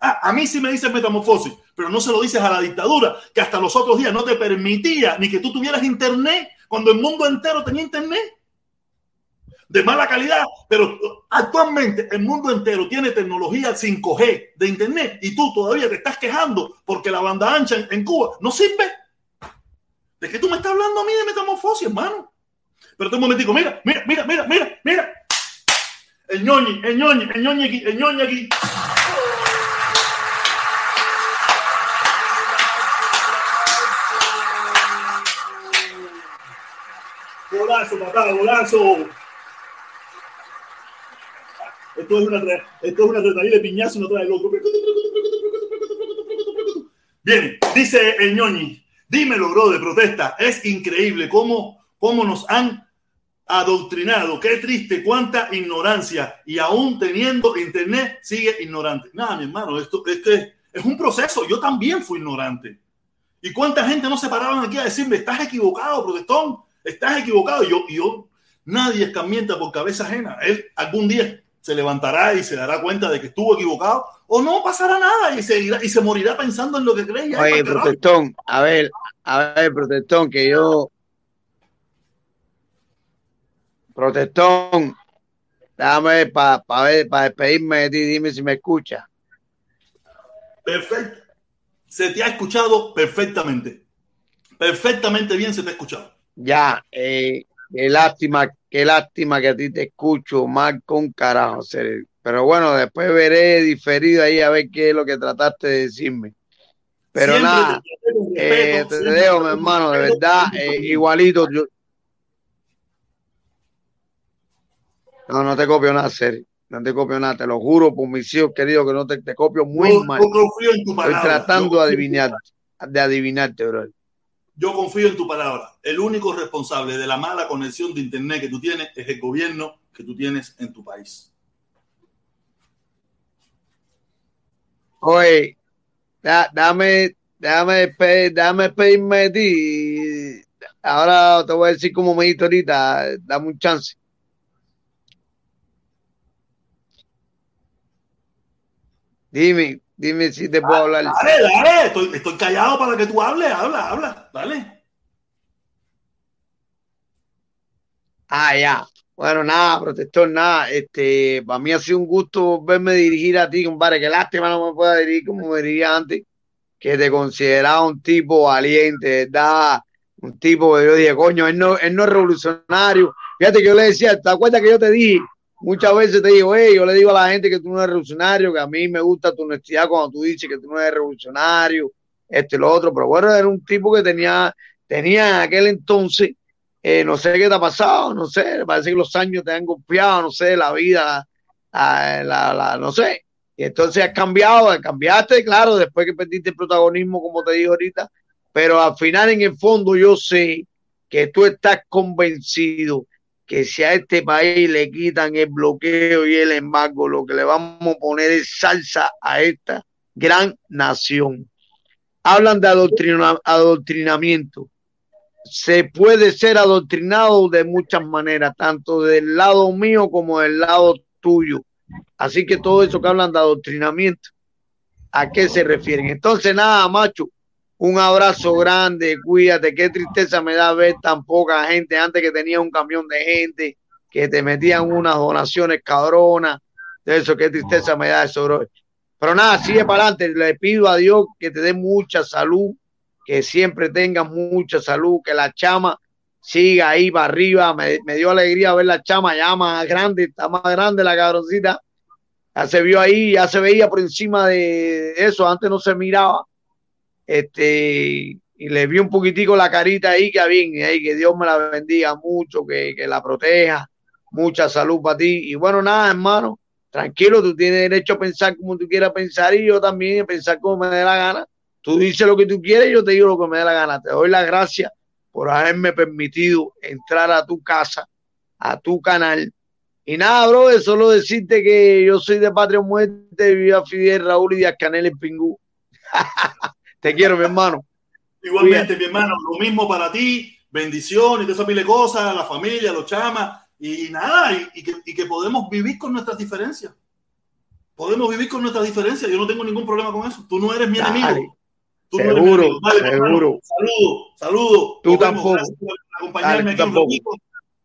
Ah, a mí sí me dices metamorfosis, pero no se lo dices a la dictadura, que hasta los otros días no te permitía ni que tú tuvieras internet, cuando el mundo entero tenía internet de mala calidad, pero actualmente el mundo entero tiene tecnología 5G de internet y tú todavía te estás quejando porque la banda ancha en, Cuba no sirve. ¿De qué tú me estás hablando a mí de metamorfosis, hermano? Pero un momentico, mira, mira, mira, mira, mira, mira. El ñoñi, el ñoñi, el ñoñi aquí, el ñoñi aquí. Golazo, papá, golazo. Esto es una, esto es una de piñazo, no trae loco. Bien, dice el ñoñi, dímelo, bro, de protesta. Es increíble cómo, cómo nos han adoctrinado. Qué triste, cuánta ignorancia. Y aún teniendo internet, sigue ignorante. Nada, mi hermano, esto, este es un proceso. Yo también fui ignorante. ¿Y cuánta gente no se paraban aquí a decirme, estás equivocado, protestón? Estás equivocado. Yo, y yo, nadie escamienta por cabeza ajena. Él algún día se levantará y se dará cuenta de que estuvo equivocado o no pasará nada y se, y se morirá pensando en lo que cree. Oye, protestón, a ver, a ver, protestón, que yo... Protestón, déjame para ver, para despedirme de ti, dime si me escucha. Perfecto. Se te ha escuchado perfectamente. Perfectamente bien se te ha escuchado. Ya, eh, qué lástima Qué lástima que a ti te escucho mal con carajo, Pero bueno, después veré diferido ahí a ver qué es lo que trataste de decirme. Pero nada, te, eh, dejo, mi hermano, de verdad, eh, igualito. Yo... No, no te copio nada, Seri. No te copio nada, te lo juro por mis hijos queridos que no te, te copio muy mal. Estoy tratando de adivinar, de adivinarte, bro yo confío en tu palabra. El único responsable de la mala conexión de Internet que tú tienes es el gobierno que tú tienes en tu país. Oye, dame, dame, dame despedirme de ti. Ahora te voy a decir como me dijiste ahorita, dame un chance. Dime, Dime si te puedo hablar. Dale, dale, estoy, estoy callado para que tú hables, habla, habla, dale. Ah, ya. Bueno, nada, protector, nada. Este, para mí ha sido un gusto verme dirigir a ti, compadre. Qué lástima no me pueda dirigir como me dirigía antes, que te consideraba un tipo valiente, ¿verdad? Un tipo que yo dije, coño, él no, él no es revolucionario. Fíjate que yo le decía, ¿te acuerdas que yo te dije? Muchas veces te digo, hey, yo le digo a la gente que tú no eres revolucionario, que a mí me gusta tu honestidad cuando tú dices que tú no eres revolucionario, esto y lo otro, pero bueno, era un tipo que tenía, tenía en aquel entonces, eh, no sé qué te ha pasado, no sé, parece que los años te han golpeado, no sé, la vida, la, la, no sé, y entonces has cambiado, cambiaste, claro, después que perdiste el protagonismo, como te dije ahorita, pero al final en el fondo yo sé que tú estás convencido que si a este país le quitan el bloqueo y el embargo, lo que le vamos a poner es salsa a esta gran nación. Hablan de adoctrinamiento. Se puede ser adoctrinado de muchas maneras, tanto del lado mío como del lado tuyo. Así que todo eso que hablan de adoctrinamiento, ¿a qué se refieren? Entonces, nada, macho, un abrazo grande, cuídate. Qué tristeza me da ver tan poca gente. Antes que tenía un camión de gente que te metían unas donaciones cabronas. De eso, qué tristeza me da eso, bro. Pero nada, sigue para adelante. Le pido a Dios que te dé mucha salud, que siempre tengas mucha salud, que la chama siga ahí para arriba. Me, me dio alegría ver la chama ya más grande, está más grande la cabroncita. Ya se vio ahí, ya se veía por encima de eso. Antes no se miraba este, y le vi un poquitico la carita ahí, que bien, ahí, que Dios me la bendiga mucho, que, que la proteja, mucha salud para ti. Y bueno, nada, hermano, tranquilo, tú tienes derecho a pensar como tú quieras pensar y yo también a pensar como me dé la gana. Tú dices lo que tú quieres yo te digo lo que me dé la gana. Te doy las gracias por haberme permitido entrar a tu casa, a tu canal. Y nada, bro, solo decirte que yo soy de Patria Muerte, Viva Fidel, Raúl y Díaz Canel en Pingú. te quiero, mi hermano. Igualmente, mi hermano, lo mismo para ti. Bendiciones, de esa pile de cosas, la familia, los chamas. Y nada, y, que, y, que, podemos vivir con nuestras diferencias. Podemos vivir con nuestras diferencias. Yo no tengo ningún problema con eso. Tú no eres mi Dale. enemigo. Tú seguro, no. Dale, seguro. Saludos, saludos. Tú tampoco. Gracias por acompañarme Dale, aquí un tampoco. ratito.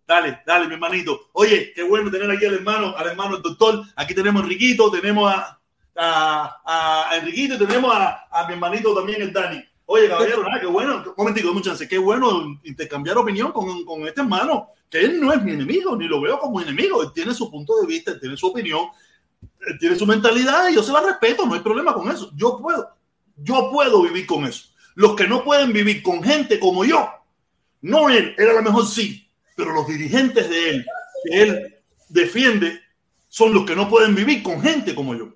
Dale, dale, mi hermanito. Oye, qué bueno tener aquí al hermano, al hermano el doctor. Aquí tenemos a Enriquito, tenemos a, a, a Enriquito y tenemos a, a mi hermanito también, el Dani. Oye, caballero, nada, qué bueno. Un momentico, un chance. Qué bueno intercambiar opinión con, con este hermano, que él no es mi enemigo, ni lo veo como enemigo. Él tiene su punto de vista, él tiene su opinión, él tiene su mentalidad y yo se la respeto, no hay problema con eso. Yo puedo, yo puedo vivir con eso. Los que no pueden vivir con gente como yo, no él, él a lo mejor sí, pero los dirigentes de él, que él defiende, son los que no pueden vivir con gente como yo.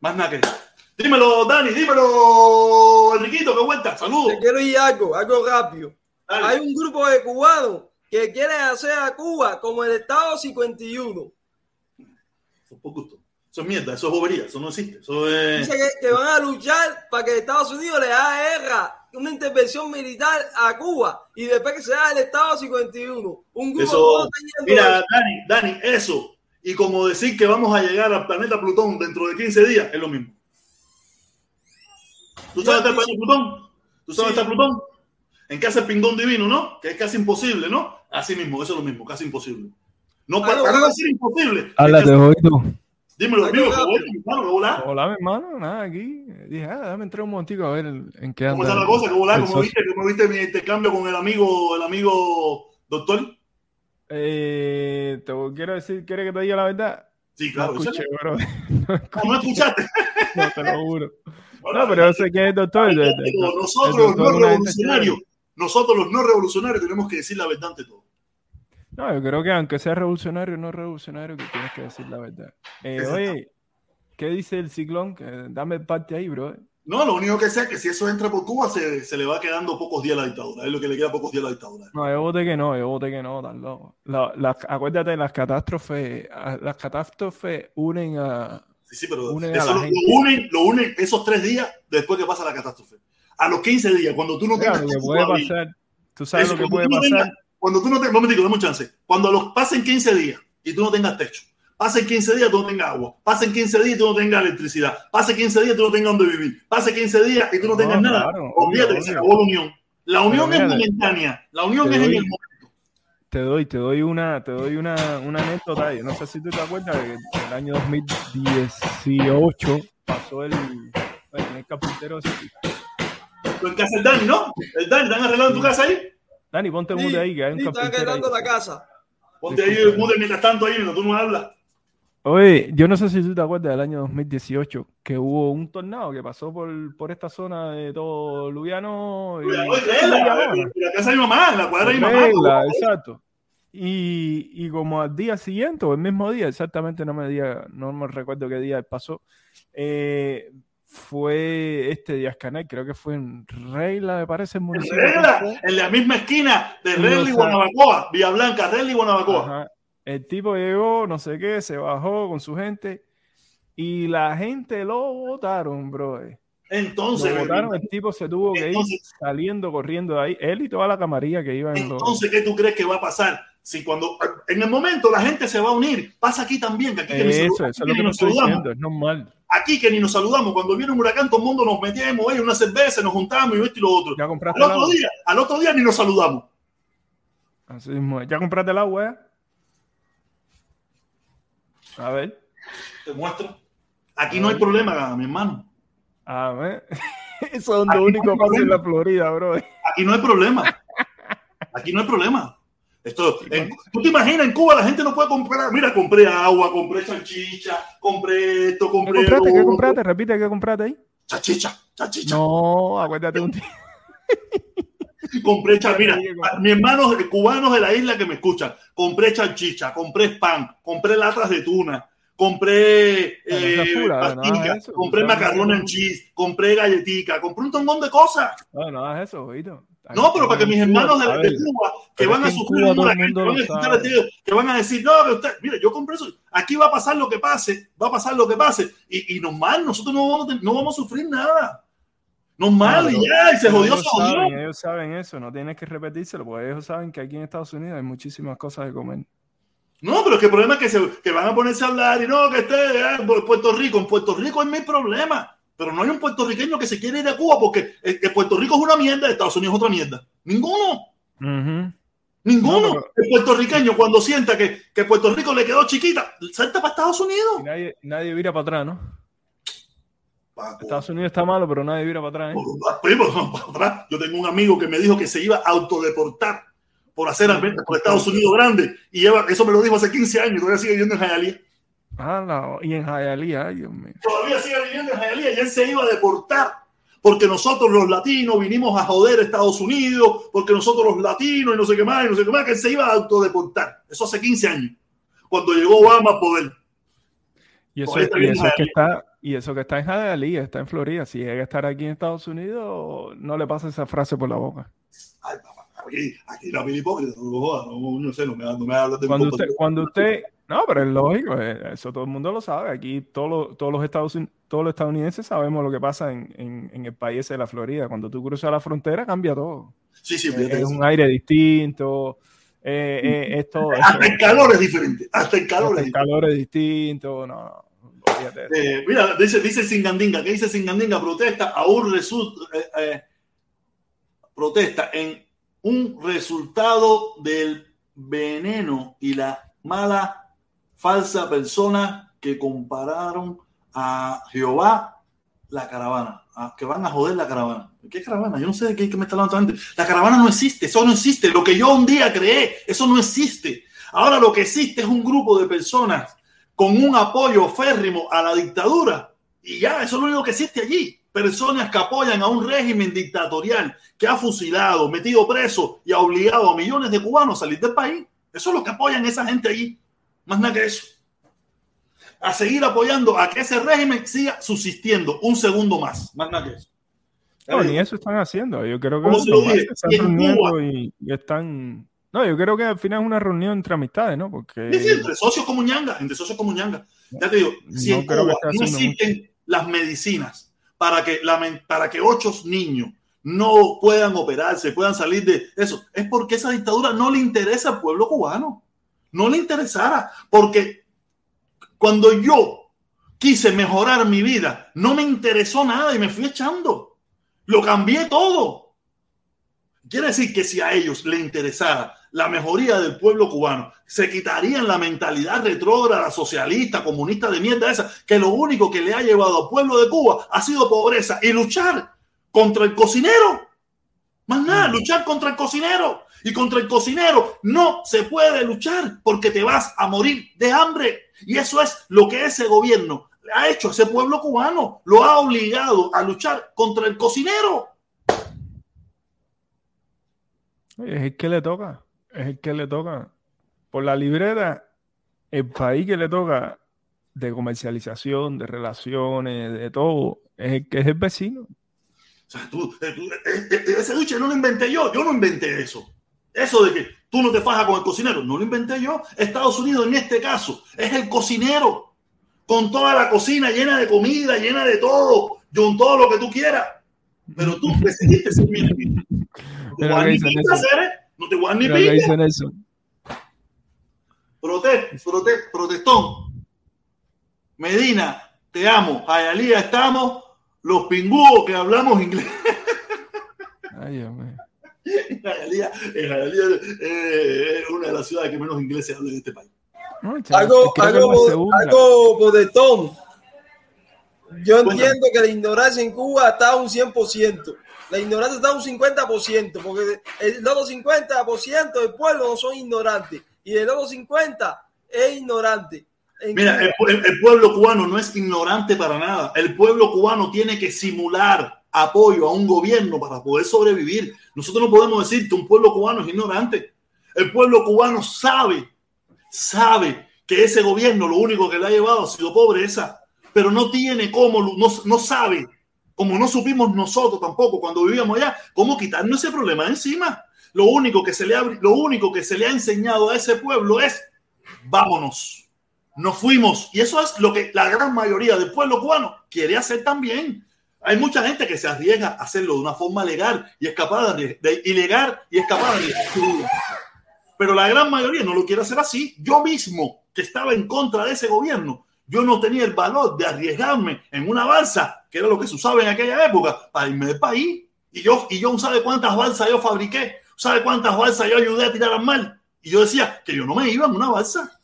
Más nada que eso. Dímelo, Dani, dímelo, Enriquito, qué vuelta. Saludos. Te quiero ir algo, algo rápido. Dale. Hay un grupo de cubanos que quieren hacer a Cuba como el Estado 51. Eso es por gusto. Eso es mierda, eso es bobería, eso no existe. Eso es... Dice que, que van a luchar para que Estados Unidos le haga guerra, una intervención militar a Cuba y después que se haga el Estado 51. Un grupo Eso, mira, eso. Dani, Dani, eso. Y como decir que vamos a llegar al planeta Plutón dentro de 15 días, es lo mismo. ¿Tú sabes dónde está Plutón? ¿Tú sabes dónde está Plutón? En casa el pingón divino, ¿no? Que es casi imposible, ¿no? Así mismo, eso es lo mismo, casi imposible. No, para, no decir imposible. Háblate, Jovito. Dímelo, hermano, que volá. Hola, mi hermano. Nada, aquí. Dije, ah, déjame entrar un momentico a ver en qué anda. ¿Cómo está la cosa? ¿Cómo el ¿Cómo viste, ¿Cómo viste mi intercambio con el amigo, el amigo doctor? Eh, te quiero decir, ¿quieres que te diga la verdad? Sí, claro. no. ¿No escuchaste? No, te lo juro. No, pero yo sé que es doctor. de- de- de- Nosotros, el los doctor no revolucionarios, nosotros los no revolucionarios tenemos que decir la verdad ante todo. No, yo creo que aunque sea revolucionario o no revolucionario, que tienes que decir la verdad. Eh, oye, ¿qué dice el ciclón? Dame parte ahí, bro. No, lo único que sé es que si eso entra por Cuba, se, se le va quedando pocos días a la dictadura. Es lo que le queda pocos días a la dictadura. No, yo voté que no, yo voté que no, tan loco. La- las- acuérdate, las catástrofes, las catástrofes unen a... Sí, sí, pero Unen eso la lo, lo unen, lo unen esos tres días después que pasa la catástrofe. A los 15 días, cuando tú no tengas lo que puede pasar, tú sabes Eso, lo que puede pasar. tengas- cuando tú no tengas, momentico, dame un chance. Cuando los pasen 15 días y tú no tengas techo, pasen 15 días y tú no tengas agua, pasen 15 días y tú no tengas electricidad, pasen 15 días y tú no tengas donde vivir, pasen 15 días y tú no No, tengas nada, claro, olvídate que se obvio. acabó la unión. La unión es momentánea, la unión te es en el momento. Te doy, te doy una, te doy una, una anécdota. Yo no sé si tú te acuerdas que en el año 2018 pasó el, el carpintero. Tú en casa del Dani, ¿no? El Dani, ¿están arreglando en tu casa ahí? Dani, ponte Sí, mute ahí, que hay un sí, están quedando la casa. Ponte ahí el mute mientras tanto ahí, mientras tú no hablas. Oye, yo no sé si tú te acuerdas del año 2018 que hubo un tornado que pasó por, por esta zona de todo Lubiano y en la casa de mi mamá, en la cuadra de mi mamá. Exacto. Y, y como al día siguiente, o el mismo día, exactamente no me, diga, no me recuerdo qué día pasó, eh, fue este Díaz Canel, creo que fue en Regla, me parece, En municipio. regla, que en la misma esquina de o y Guanabacoa, Villa Blanca, Relly y Guanabacoa. Ajá. El tipo llegó, no sé qué, se bajó con su gente y la gente lo votaron, bro. Lo Entonces, votaron, el tipo se tuvo que ir Entonces- saliendo corriendo de ahí, él y toda la camarilla que iba en los... entonces, ¿qué tú crees que va a pasar? Si cuando en el momento la gente se va a unir, pasa aquí también, que aquí que Eso, salu- eso es lo que nos estoy diciendo, es normal. Aquí que ni nos saludamos. Cuando viene un huracán, todo el mundo nos metemos, oye, una cerveza, nos juntamos y esto y lo otro. ¿Ya compraste Al el otro agua? día, al otro día ni nos saludamos. Así mismo. ¿Ya compraste el agua? eh? A ver. Te muestro. Aquí no hay problema, mi hermano. A ver. Eso es Aquí no único hay fácil en la Florida, bro. Aquí no hay problema. Aquí no hay problema. Esto, en- ¿Tú te imaginas en Cuba la gente no puede comprar? Mira, compré agua, compré salchicha, compré esto, ¿Qué compré. compraste? lo ¿Qué compraste? Repite, ¿qué compraste ahí? Chachicha, chachicha. No, acuérdate un día. compré mira, a- mis hermanos cubanos de la isla que me escuchan, compré chachicha, compré pan, compré latas de tuna, compré es eh, pura, no compré macarrón en cheese, compré galletica, compré un tongón de cosas. No, no hagas eso, oído. No, pero para que mis hermanos de, de Cuba, que van a es sufrir un huracán, que van a decir, no, que usted, mire, yo compré eso, aquí va a pasar lo que pase, va a pasar lo que pase, y, y normal, nosotros no vamos, no vamos a sufrir nada. Normal, No, y ya, y se jodió, ellos se jodió. saben, ellos saben eso, no tienes que repetírselo, porque ellos saben que aquí en Estados Unidos hay muchísimas cosas de comer. No, pero es que el problema es que, se, que van a ponerse a hablar y no, que esté eh, en Puerto Rico. En Puerto Rico hay mil problemas, pero no hay un puertorriqueño que se quiere ir a Cuba porque eh, que Puerto Rico es una mierda, Estados Unidos es otra mierda. Ninguno, ninguno. No, pero- El puertorriqueño cuando sienta que, que Puerto Rico le quedó chiquita, salta para Estados Unidos. Y nadie, nadie vira para atrás, ¿no? Estados Unidos está malo, pero nadie vira para atrás. ¿eh? Yo tengo un amigo que me dijo que se iba a autodeportar por hacer ambientes por Estados Unidos grande y eso me lo dijo hace 15 años y todavía sigue viviendo en Hialeah. Ah, no, y en ay, Dios mío. todavía sigue viviendo en Hialeah y él se iba a deportar porque nosotros los latinos vinimos a joder a Estados Unidos, porque nosotros los latinos y no sé qué más, y no sé qué más, que él se iba a autodeportar. Eso hace 15 años, cuando llegó Obama a poder. Y eso, y eso que está, y eso que está en Hialeah, está en Florida. Si llega a estar aquí en Estados Unidos, no le pasa esa frase por la boca. Ay, papá, aquí, aquí la mil hipócrita, no, no, no sé, no me, no me hablas de Cuando usted, cuando usted, no, pero es lógico, eh, eso todo el mundo lo sabe. Aquí todos los, todos los Estados todos los estadounidenses sabemos lo que pasa en, en, en el país de la Florida. Cuando tú cruzas la frontera cambia todo. Sí, sí, fíjate Es un aire distinto, eh, eh, es todo. eso- Hasta el calor es diferente, hasta el calor hasta es el calor es distinto, no. Eh, mira, dice, dice Singandinga, ¿qué dice Singandinga? Protesta aún resulta, eh, eh, protesta en un resultado del veneno y la mala falsa persona que compararon a Jehová la caravana, a- que van a joder la caravana. ¿Qué caravana? Yo no sé de qué, me está hablando. La caravana no existe, eso no existe. Lo que yo un día creé, eso no existe. Ahora lo que existe es un grupo de personas con un apoyo férrimo a la dictadura. Y ya, eso es lo único que existe allí. Personas que apoyan a un régimen dictatorial que ha fusilado, metido preso y ha obligado a millones de cubanos a salir del país. Eso es lo que apoyan esa gente allí. Más nada que eso. A seguir apoyando a que ese régimen siga subsistiendo un segundo más. Más nada que eso. No, ni eso están haciendo. Yo creo que están reuniendo y, y están. No, yo creo que al final es una reunión entre amistades, ¿no? Porque Sí, sí, entre socios como ñanga, entre socios como ñanga. Ya te digo, si No en Cuba no existen las medicinas para que, la para que ocho niños no puedan operarse, puedan salir de eso, es porque esa dictadura no le interesa al pueblo cubano. No le interesara, porque cuando yo quise mejorar mi vida, no me interesó nada y me fui echando. Lo cambié todo. Quiere decir que si a ellos le interesara la mejoría del pueblo cubano, se quitarían la mentalidad retrógrada, socialista, comunista de mierda esa, que lo único que le ha llevado al pueblo de Cuba ha sido pobreza y luchar contra el cocinero. Más nada, luchar contra el cocinero. Y contra el cocinero no se puede luchar porque te vas a morir de hambre. Y eso es lo que ese gobierno ha hecho a ese pueblo cubano. Lo ha obligado a luchar contra el cocinero. Es el que le toca. Es el que le toca. Por la libreta, el país que le toca de comercialización, de relaciones, de todo, es el que es el vecino. O sea, tú, eh, tú, eh, eh, ese duche no lo inventé yo, yo no inventé eso. Eso de que tú no te fajas con el cocinero, no lo inventé yo. Estados Unidos en este caso es el cocinero, con toda la cocina llena de comida, llena de todo, con todo lo que tú quieras. Pero tú decidiste ser mi enemigo. No te ni pinta. Cere, no te dar ni pinta. dice Nelson. Prote- prote- protestón. Medina, te amo. Ayalía, estamos. Los pingúos que hablamos inglés. Ay, Dios mío. Hialeah, eh, Hialeah, eh, es una de las ciudades que menos inglés se habla en este país. Algo, algo, algo protestón. Yo entiendo que la ignorancia en Cuba está a un 100%. La ignorancia está a un 50%, porque el otro 50% del pueblo no son ignorantes y el otro 50% es ignorante. Mira, el, el, pueblo cubano no es ignorante para nada. El pueblo cubano tiene que simular apoyo a un gobierno para poder sobrevivir. Nosotros no podemos decir que un pueblo cubano es ignorante. El pueblo cubano sabe, sabe que ese gobierno lo único que le ha llevado ha sido pobreza, pero no tiene cómo, no, no sabe, como no supimos nosotros tampoco cuando vivíamos allá, cómo quitarnos ese problema encima. Lo único que se le ha, lo único que se le ha enseñado a ese pueblo es vámonos. Nos fuimos. Y eso es lo que la gran mayoría del pueblo cubano quiere hacer también. Hay mucha gente que se arriesga a hacerlo de una forma legal y escapar de, de ilegal y escapar de Pero la gran mayoría no lo quiere hacer así. Yo mismo, que estaba en contra de ese gobierno, yo no tenía el valor de arriesgarme en una balsa, que era lo que se usaba en aquella época, para irme del país. Y yo, y yo ¿sabe cuántas balsas yo fabriqué? ¿Sabe cuántas balsas yo ayudé a tirar al mar? Y yo decía que yo no me iba en una balsa.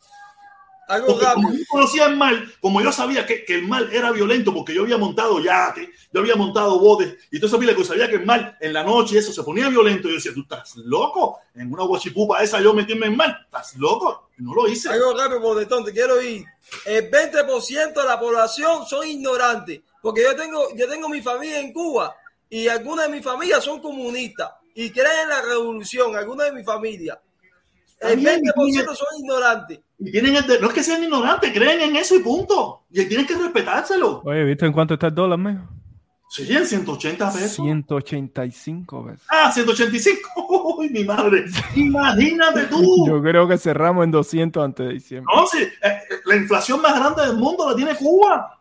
Porque como yo conocía el mal, como yo sabía que, que, el mal era violento, porque yo había montado yate, yo había montado botes, y todo sabía que sabía que el mal en la noche eso se ponía violento. Y yo decía, tú estás loco, en una guachipupa esa yo meterme en mal, estás loco, no lo hice. Algo rápido, Bodetón, te quiero ir. El 20% de la población son ignorantes, porque yo tengo, yo tengo mi familia en Cuba y algunas de mis familias son comunistas y creen en la revolución, algunas de mi familia. El 20% son ignorantes. Y tienen el no es que sean ignorantes, creen en eso y punto. Y tienen que respetárselo. Oye, ¿viste en cuánto está el dólar, mijo? Sí, en 180 pesos. 185 pesos. Ah, 185. Uy, mi madre. Imagínate tú. Yo creo que cerramos en 200 antes de diciembre. No, sí. Eh, la inflación más grande del mundo la tiene Cuba.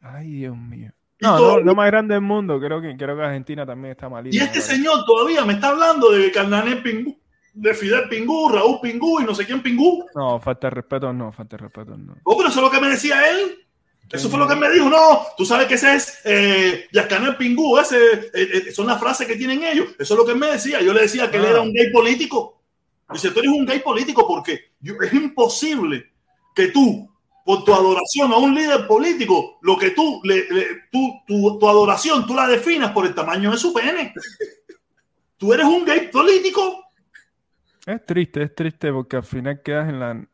Ay, Dios mío. No, no, no, más grande del mundo. Creo que, creo que Argentina también está malita. Y este señor todavía me está hablando de Carnané Pingú de Fidel Pingú, Raúl Pingú y no sé quién Pingú. No, falta de respeto, no, falta de respeto, no. Oh, pero eso es lo que me decía él. Eso fue lo que me dijo. No, tú sabes que ese es eh, Yascanel Pingú, ese eh, eh, son las frases que tienen ellos. Eso es lo que él me decía. Yo le decía que él era un gay político. Dice, tú eres un gay político porque es imposible que tú, por tu adoración a un líder político, lo que tú, le, le, tú tu, tu adoración, tú la definas por el tamaño de su pene. Tú eres un gay político. Es triste, es triste porque al final quedas en la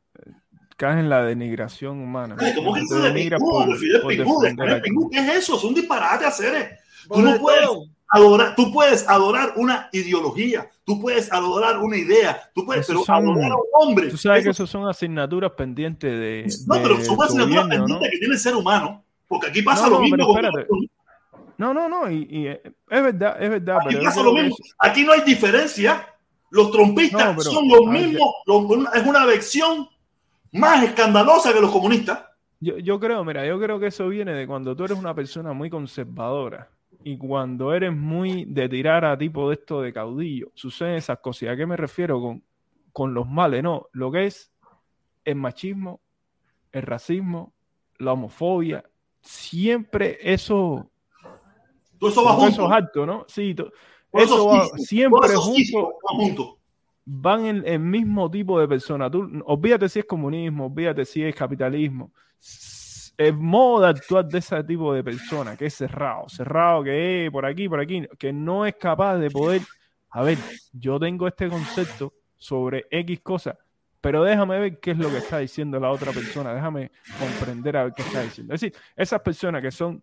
caes en la denigración humana. Ay, ¿Cómo es eso de Pingú? Pingú, ¿Qué es eso? Es un disparate hacer. Tú no puedes adorar, tú puedes adorar una ideología, tú puedes adorar una idea, tú puedes pero son, adorar a un hombre. Tú sabes eso, que eso son asignaturas pendientes de. No, de pero son asignaturas pendientes ¿no? que tiene el ser humano. Porque aquí pasa no, lo mismo. No, no, no, y, y, es verdad, es verdad. Aquí pasa lo mismo. Aquí no hay diferencia. Los trompistas no, son los mismos, los, es una versión más escandalosa que los comunistas. Yo, yo, creo, mira, yo creo que eso viene de cuando tú eres una persona muy conservadora y cuando eres muy de tirar a tipo de esto de caudillo, suceden esas cosas. ¿A qué me refiero con, con los males? No, lo que es el machismo, el racismo, la homofobia, siempre eso... Todo eso va junto. Eso es alto, ¿no? Sí, eso va siempre junto, van en el mismo tipo de persona. Tú, olvídate si es comunismo, olvídate si es capitalismo. El modo de actuar de ese tipo de persona, que es cerrado, cerrado, que es por aquí, por aquí, que no es capaz de poder, a ver, yo tengo este concepto sobre X cosas, pero déjame ver qué es lo que está diciendo la otra persona, déjame comprender a ver qué está diciendo. Es decir, esas personas que son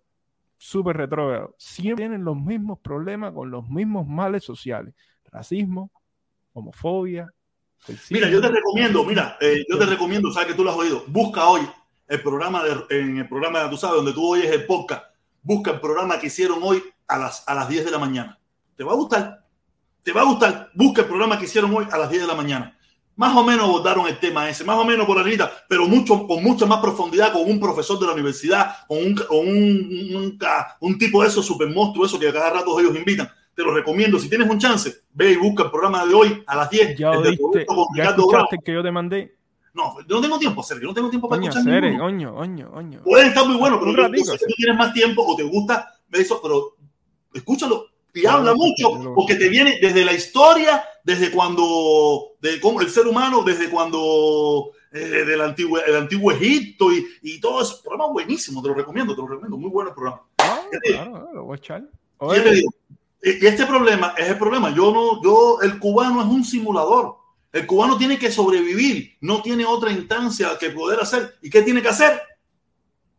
súper retrógrados, siempre tienen los mismos problemas con los mismos males sociales, racismo, homofobia. Mira, yo te recomiendo, mira, eh, yo te recomiendo, sabes que tú lo has oído, busca hoy el programa de, en el programa, tú sabes, donde tú oyes el podcast, busca el programa que hicieron hoy a las, a las 10 de la mañana. Te va a gustar, te va a gustar, busca el programa que hicieron hoy a las 10 de la mañana más o menos abordaron el tema ese, más o menos por la pero mucho, con mucha más profundidad, con un profesor de la universidad, con un, con un, un, un tipo de esos super monstruos, eso que a cada rato ellos invitan. Te lo recomiendo. Si tienes un chance, ve y busca el programa de hoy a las 10. Ya, oíste, ¿ya escuchaste que yo te mandé. No, yo no tengo tiempo, Sergio, no tengo tiempo para oño, escuchar Sere, oño, oño, oño. Puede estar muy bueno, pero ratito, si tú tienes más tiempo o te gusta eso, pero escúchalo y habla mucho porque te viene desde la historia, desde cuando, de cómo el ser humano, desde cuando eh, del antiguo, el antiguo Egipto y, y todo eso. Programa buenísimo, te lo recomiendo, te lo recomiendo. Muy bueno el programa. Ah, claro, lo voy a echar. Y, y este problema es el problema. Yo no, yo, el cubano es un simulador. El cubano tiene que sobrevivir, no tiene otra instancia que poder hacer. ¿Y qué tiene que hacer?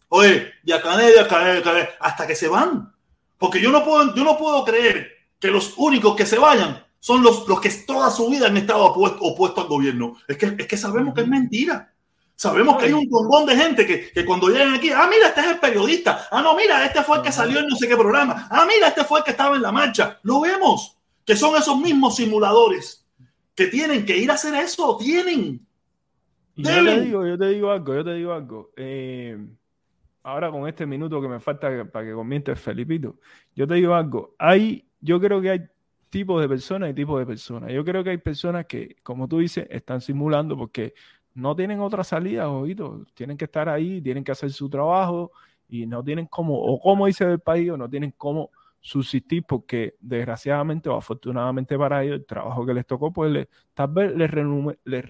Oye, ya cané, ya cané, cané, hasta que se van. Porque yo no puedo, yo no puedo creer que los únicos que se vayan son los, los que toda su vida han estado opuestos opuesto al gobierno. Es que, es que sabemos que es mentira. Sabemos que hay un montón de gente que, que, cuando llegan aquí, ah, mira, este es el periodista. Ah, no, mira, este fue el que salió en no sé qué programa. Ah, mira, este fue el que estaba en la marcha. Lo vemos, que son esos mismos simuladores que tienen que ir a hacer eso. Tienen. Yo te digo, yo te digo algo, yo te digo algo. Eh, ahora con este minuto que me falta para que comience Felipito, yo te digo algo. Hay, yo creo que hay tipos de personas y tipos de personas. Yo creo que hay personas que, como tú dices, están simulando porque no tienen otra salida, ojito, tienen que estar ahí, tienen que hacer su trabajo y no tienen cómo, o como dice el país, o no tienen cómo subsistir porque desgraciadamente o afortunadamente para ellos el trabajo que les tocó, pues le, tal vez les, remunera, les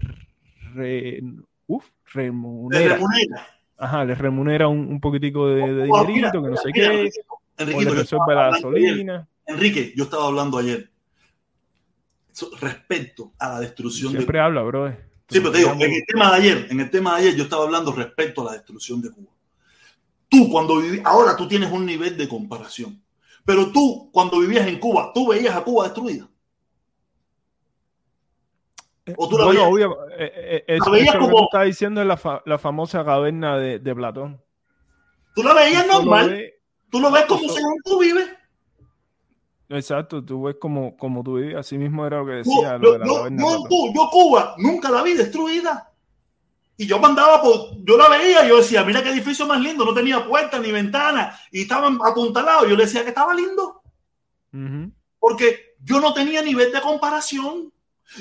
re, uf, remunera. remunera. Ajá, les remunera un, un poquitico de, de oh, dinerito, que no sé mira, qué, Enrique, o les resuelve la gasolina. Enrique, yo estaba hablando ayer respecto a la destrucción Siempre habla, bro. Sí, pero te digo, en el tema de ayer, en el tema de ayer yo estaba hablando respecto a la destrucción de Cuba. Tú cuando vivías, ahora tú tienes un nivel de comparación, pero tú cuando vivías en Cuba, tú veías a Cuba destruida. ¿O tú la bueno, veías? obvio, eh, eh, eh eso, eso como... que tú estás diciendo es la, fa la famosa caverna de, de, Platón. Tú la veías normal. Ve, tú lo ves como según tú vives. Exacto, tú ves como, como tú vivías, así mismo era lo que decía. No, lo de la no, no, tú, yo Cuba nunca la vi destruida. Y yo mandaba por, yo la veía yo decía, mira qué edificio más lindo, no tenía puerta ni ventana y estaban apuntalados. Yo le decía que estaba lindo. Uh -huh. Porque yo no tenía nivel de comparación.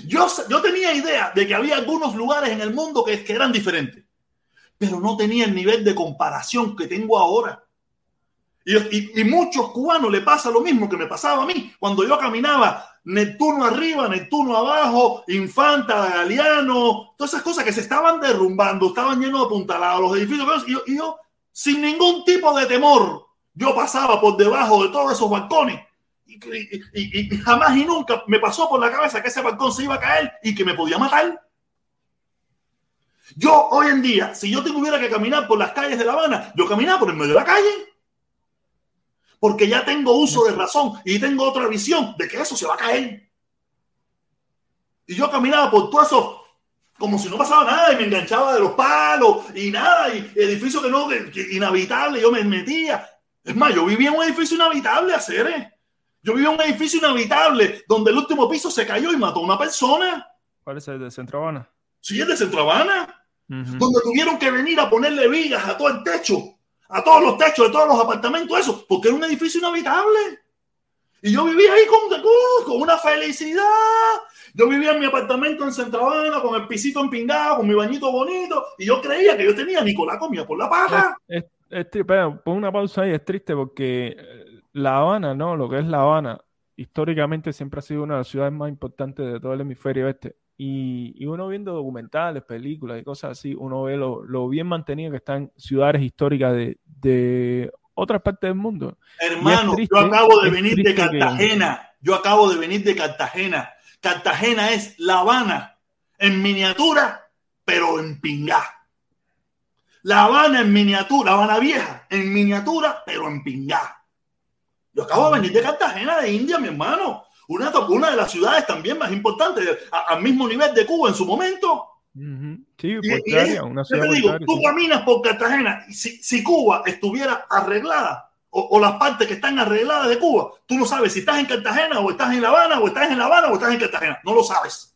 Yo, tenía idea de que había algunos lugares en el mundo que, eran diferentes, pero no tenía el nivel de comparación que tengo ahora. Y, y, y, muchos cubanos le pasa lo mismo que me pasaba a mí cuando yo caminaba Neptuno arriba, Neptuno abajo, Infanta, Galeano, todas esas cosas que se estaban derrumbando, estaban llenos de apuntalados, los edificios. Y yo, yo, sin ningún tipo de temor, yo pasaba por debajo de todos esos balcones. Y, jamás y nunca me pasó por la cabeza que ese balcón se iba a caer y que me podía matar. Yo hoy en día, si yo tuviera que caminar por las calles de La Habana, yo caminaba por el medio de la calle porque ya tengo uso de razón y tengo otra visión de que eso se va a caer. Y yo caminaba por todo eso como si no pasaba nada y me enganchaba de los palos y nada, y edificio que no, que, inhabitable, yo me metía. Es más, yo vivía en un edificio inhabitable, hacer. ¿eh? Yo vivía en un edificio inhabitable donde el último piso se cayó y mató a una persona. ¿Cuál es el de Centro Habana? Sí, el de Centro Habana. Uh -huh. Donde tuvieron que venir a ponerle vigas a todo el techo a todos los techos de todos los apartamentos, eso, porque era un edificio inhabitable. Y yo vivía ahí con, con una felicidad. Yo vivía en mi apartamento en Centro Habana, con el pisito empingado, con mi bañito bonito, y yo creía que yo tenía a Nicolás comía por la pata. Es, es, es, pon una pausa ahí, es triste porque La Habana, ¿no? Lo que es La Habana, históricamente siempre ha sido una de las ciudades más importantes de todo el hemisferio este. Y, y, uno viendo documentales, películas y cosas así, uno ve lo, lo bien mantenido que están ciudades históricas de, de otras partes del mundo. Hermano, triste, yo acabo de venir de Cartagena. Que... Yo acabo de venir de Cartagena. Cartagena es La Habana en miniatura, pero en pingá. La Habana en miniatura, La Habana vieja en miniatura, pero en pingá. Yo acabo de venir de Cartagena, de India, mi hermano una, una de las ciudades también más importantes, al mismo nivel de Cuba en su momento. Uh -huh. Sí, portaria, y es, una ciudad yo te digo, tú sí. caminas por Cartagena, si, si Cuba estuviera arreglada, o, o, las partes que están arregladas de Cuba, tú no sabes si estás en Cartagena, o estás en La Habana, o estás en La Habana, o estás en Cartagena. No lo sabes.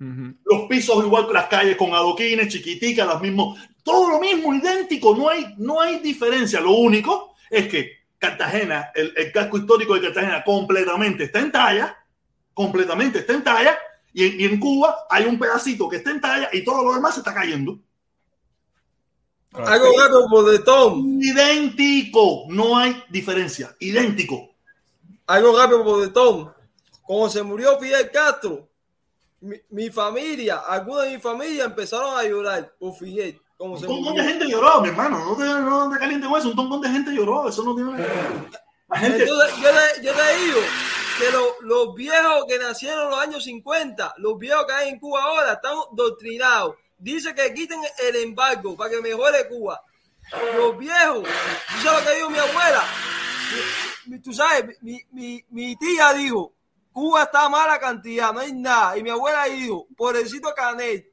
Uh -huh. Los pisos igual que las calles con adoquines, chiquiticas, las mismos, todo lo mismo, idéntico, no hay, no hay diferencia. Lo único es que Cartagena, el, el, casco histórico de Cartagena completamente está en talla, completamente está en talla, y en, y en, Cuba hay un pedacito que está en talla y todo lo demás se está cayendo. Algo gato por de Tom. Idéntico, no hay diferencia, idéntico. Algo gato por de Tom. Como se murió Fidel Castro, mi, mi familia, algunos de mi familia empezaron a llorar por Fidel un montón de gente lloró, mi hermano. No te, no te calientes hueso. Un montón de gente lloró. Eso no tiene. La gente... Yo, le, yo le digo, que lo- los viejos que nacieron en los años 50, los viejos que hay en Cuba ahora, están doctrinados. Dice que quiten el embargo para que mejore Cuba. Los viejos, ¿tú sabes lo que dijo mi abuela? Mi- mi- tú sabes, mi, mi, mi tía dijo, Cuba está a mala cantidad, no hay nada. Y mi abuela dijo, pobrecito Canet,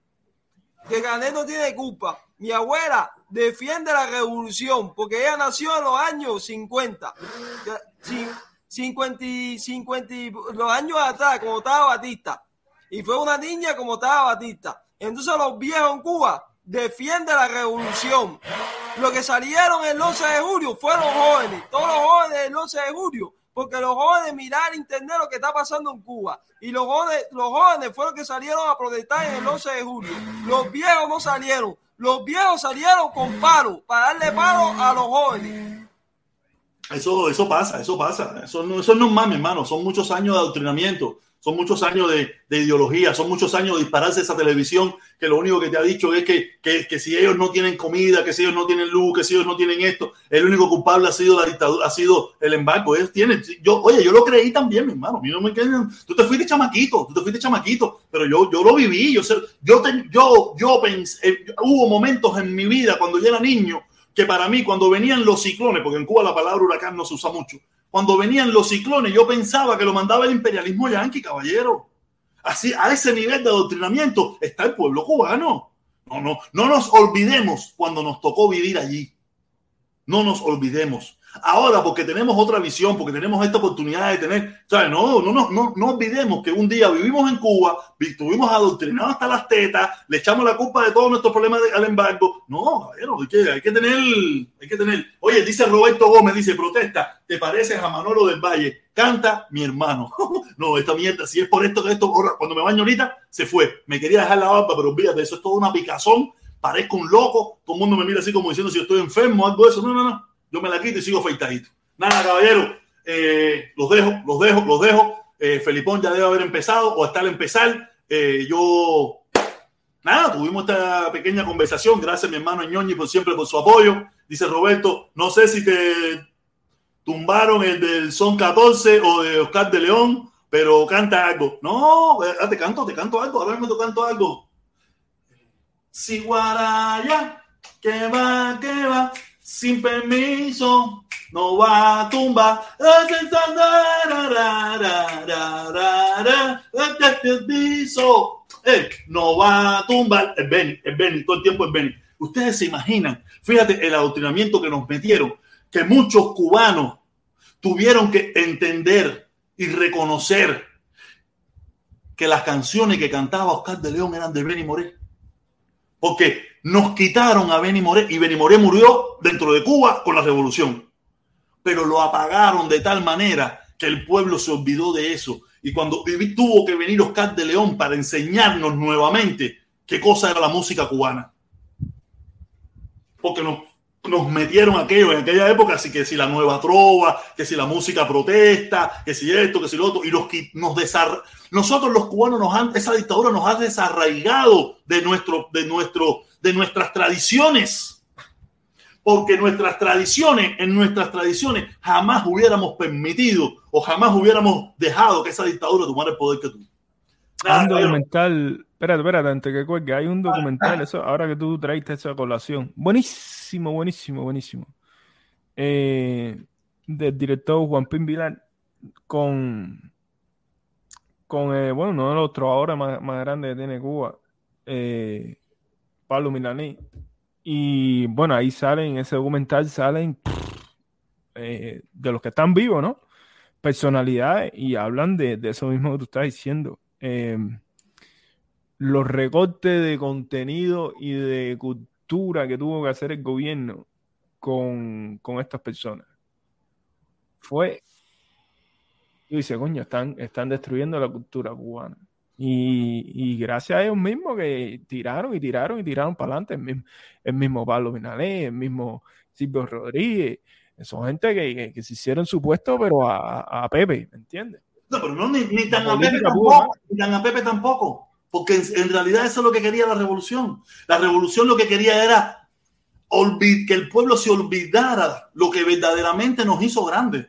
que Canet no tiene culpa. Mi abuela defiende la revolución porque ella nació en los años 50. Ya, cin- 50, y- 50 y los años atrás, como estaba Batista. Y fue una niña como estaba Batista. Entonces los viejos en Cuba defienden la revolución. Los que salieron el 11 de julio fueron jóvenes, todos los jóvenes del 11 de julio, porque los jóvenes miraron internet lo que está pasando en Cuba. Y los jóvenes, los jóvenes fueron los que salieron a protestar en el 11 de julio. Los viejos no salieron. Los viejos salieron con paro, para darle paro a los jóvenes. Eso, eso pasa, eso pasa. Eso no, eso no es mi hermano. Son muchos años de adoctrinamiento, son muchos años de, de ideología, son muchos años de dispararse esa televisión que lo único que te ha dicho es que, que, que si ellos no tienen comida, que si ellos no tienen luz, que si ellos no tienen esto, el único culpable ha sido la dictadura, ha sido el embargo. Ellos tienen, yo, oye, yo lo creí también, mi hermano. No me tú te fuiste chamaquito, tú te fuiste chamaquito, pero yo, yo lo viví. Yo, yo, yo, yo pensé, eh, hubo momentos en mi vida cuando yo era niño que para mí cuando venían los ciclones, porque en Cuba la palabra huracán no se usa mucho, cuando venían los ciclones yo pensaba que lo mandaba el imperialismo yanqui, caballero. Así, a ese nivel de adoctrinamiento está el pueblo cubano. No, no, no nos olvidemos cuando nos tocó vivir allí. No nos olvidemos. Ahora, porque tenemos otra visión, porque tenemos esta oportunidad de tener, ¿sabes? No, no, no, no, olvidemos que un día vivimos en Cuba, vi- estuvimos adoctrinados hasta las tetas, le echamos la culpa de todos nuestros problemas al embargo. No, caballero, hay que, hay que tener, hay que tener. Oye, dice Roberto Gómez, dice, protesta, te pareces a Manolo del Valle, canta mi hermano. no, esta mierda, si es por esto que esto, cuando me baño ahorita, se fue. Me quería dejar la barba, pero olvídate, eso es todo una picazón, parezco un loco, todo el mundo me mira así como diciendo si yo estoy enfermo algo de eso. No, no, no, yo me la quito y sigo afeitadito. Nada, caballero, eh, los dejo, los dejo, los dejo. Eh, Felipón ya debe haber empezado o estar al empezar. Eh, yo, nada, tuvimos esta pequeña conversación. Gracias, mi hermano Ñoñi, por siempre por su apoyo. Dice Roberto, no sé si te tumbaron el del Son 14 o de Oscar de León, pero canta algo. No, eh, te canto, te canto algo. Ahora mismo te canto algo. Si Guaraya, que va, que va, sin permiso, no va a tumbar. Eh, no va a tumbar. Es Benny, es Benny, todo el tiempo es Benny. Ustedes se imaginan, fíjate el adoctrinamiento que nos metieron, que muchos cubanos tuvieron que entender y reconocer que las canciones que cantaba Oscar de León eran de Benny Moré. Porque nos quitaron a Benny Moré y Benny Moré murió dentro de Cuba con la revolución. Pero lo apagaron de tal manera que el pueblo se olvidó de eso. Y cuando tuvo que venir Oscar de León para enseñarnos nuevamente qué cosa era la música cubana. Porque nos, metieron aquello en aquella época, así que si la nueva trova, que si la música protesta, que si esto, que si lo otro, y nos, nos desar... nosotros los cubanos nos han, esa dictadura nos ha desarraigado de nuestro, de nuestro, de nuestras tradiciones. Porque nuestras tradiciones, en nuestras tradiciones, jamás hubiéramos permitido o jamás hubiéramos dejado que esa dictadura tomara el poder que tuvo. Hay un documental, espérate, espérate, antes que cuelgue, hay un documental, eso, ahora que tú traiste esa colación, buenísimo, buenísimo, buenísimo, eh, del director Juan Pin Vilar, con, con eh, bueno, uno de los trovadores más, más grandes que tiene Cuba, eh, Pablo Milaní, y bueno, ahí salen, en ese documental salen eh, de los que están vivos, ¿no? Personalidades y hablan de, de eso mismo que tú estás diciendo. Eh, los recortes de contenido y de cultura que tuvo que hacer el gobierno con, con estas personas. Fue. Yo dice, coño, están, están destruyendo la cultura cubana. Y, y, gracias a ellos mismos que tiraron y tiraron y tiraron para adelante. El mismo, el mismo Pablo Minalé, el mismo Silvio Rodríguez. Son gente que, que, que se hicieron su puesto, pero a, a Pepe, ¿me entiendes? No, pero no, ni, ni tan a Pepe tampoco, ni tan a Pepe tampoco. Porque en, en, realidad eso es lo que quería la revolución. La revolución lo que quería era olvid que el pueblo se olvidara lo que verdaderamente nos hizo grandes.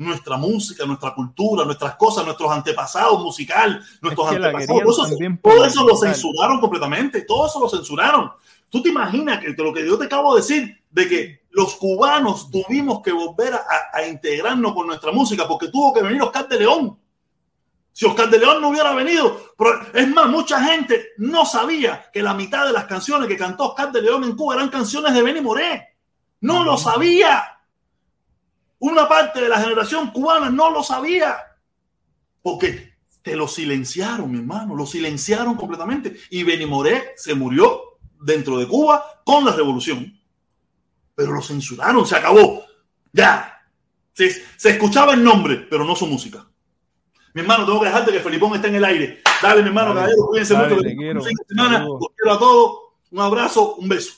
Nuestra música, nuestra cultura, nuestras cosas, nuestros antepasados musical, nuestros antepasados. Todo eso, todo eso lo censuraron completamente, todo eso lo censuraron. ¿Tú te imaginas que, lo que yo te acabo de decir, de que los cubanos tuvimos que volver a, a integrarnos con nuestra música porque tuvo que venir Oscar de León? Si Oscar de León no hubiera venido, es más, mucha gente no sabía que la mitad de las canciones que cantó Oscar de León en Cuba eran canciones de Benny Moré. No lo sabía. Una parte de la generación cubana no lo sabía. Porque te lo silenciaron, mi hermano, lo silenciaron completamente. Y Benny Moré se murió dentro de Cuba con la revolución. Pero lo censuraron, se acabó. Ya. Se, se escuchaba el nombre, pero no su música. Mi hermano, tengo que dejarte que Felipón está en el aire. Dale, mi hermano, caballero, cuídense mucho. Te quiero. Semana. Los quiero a todos. Un abrazo, un beso.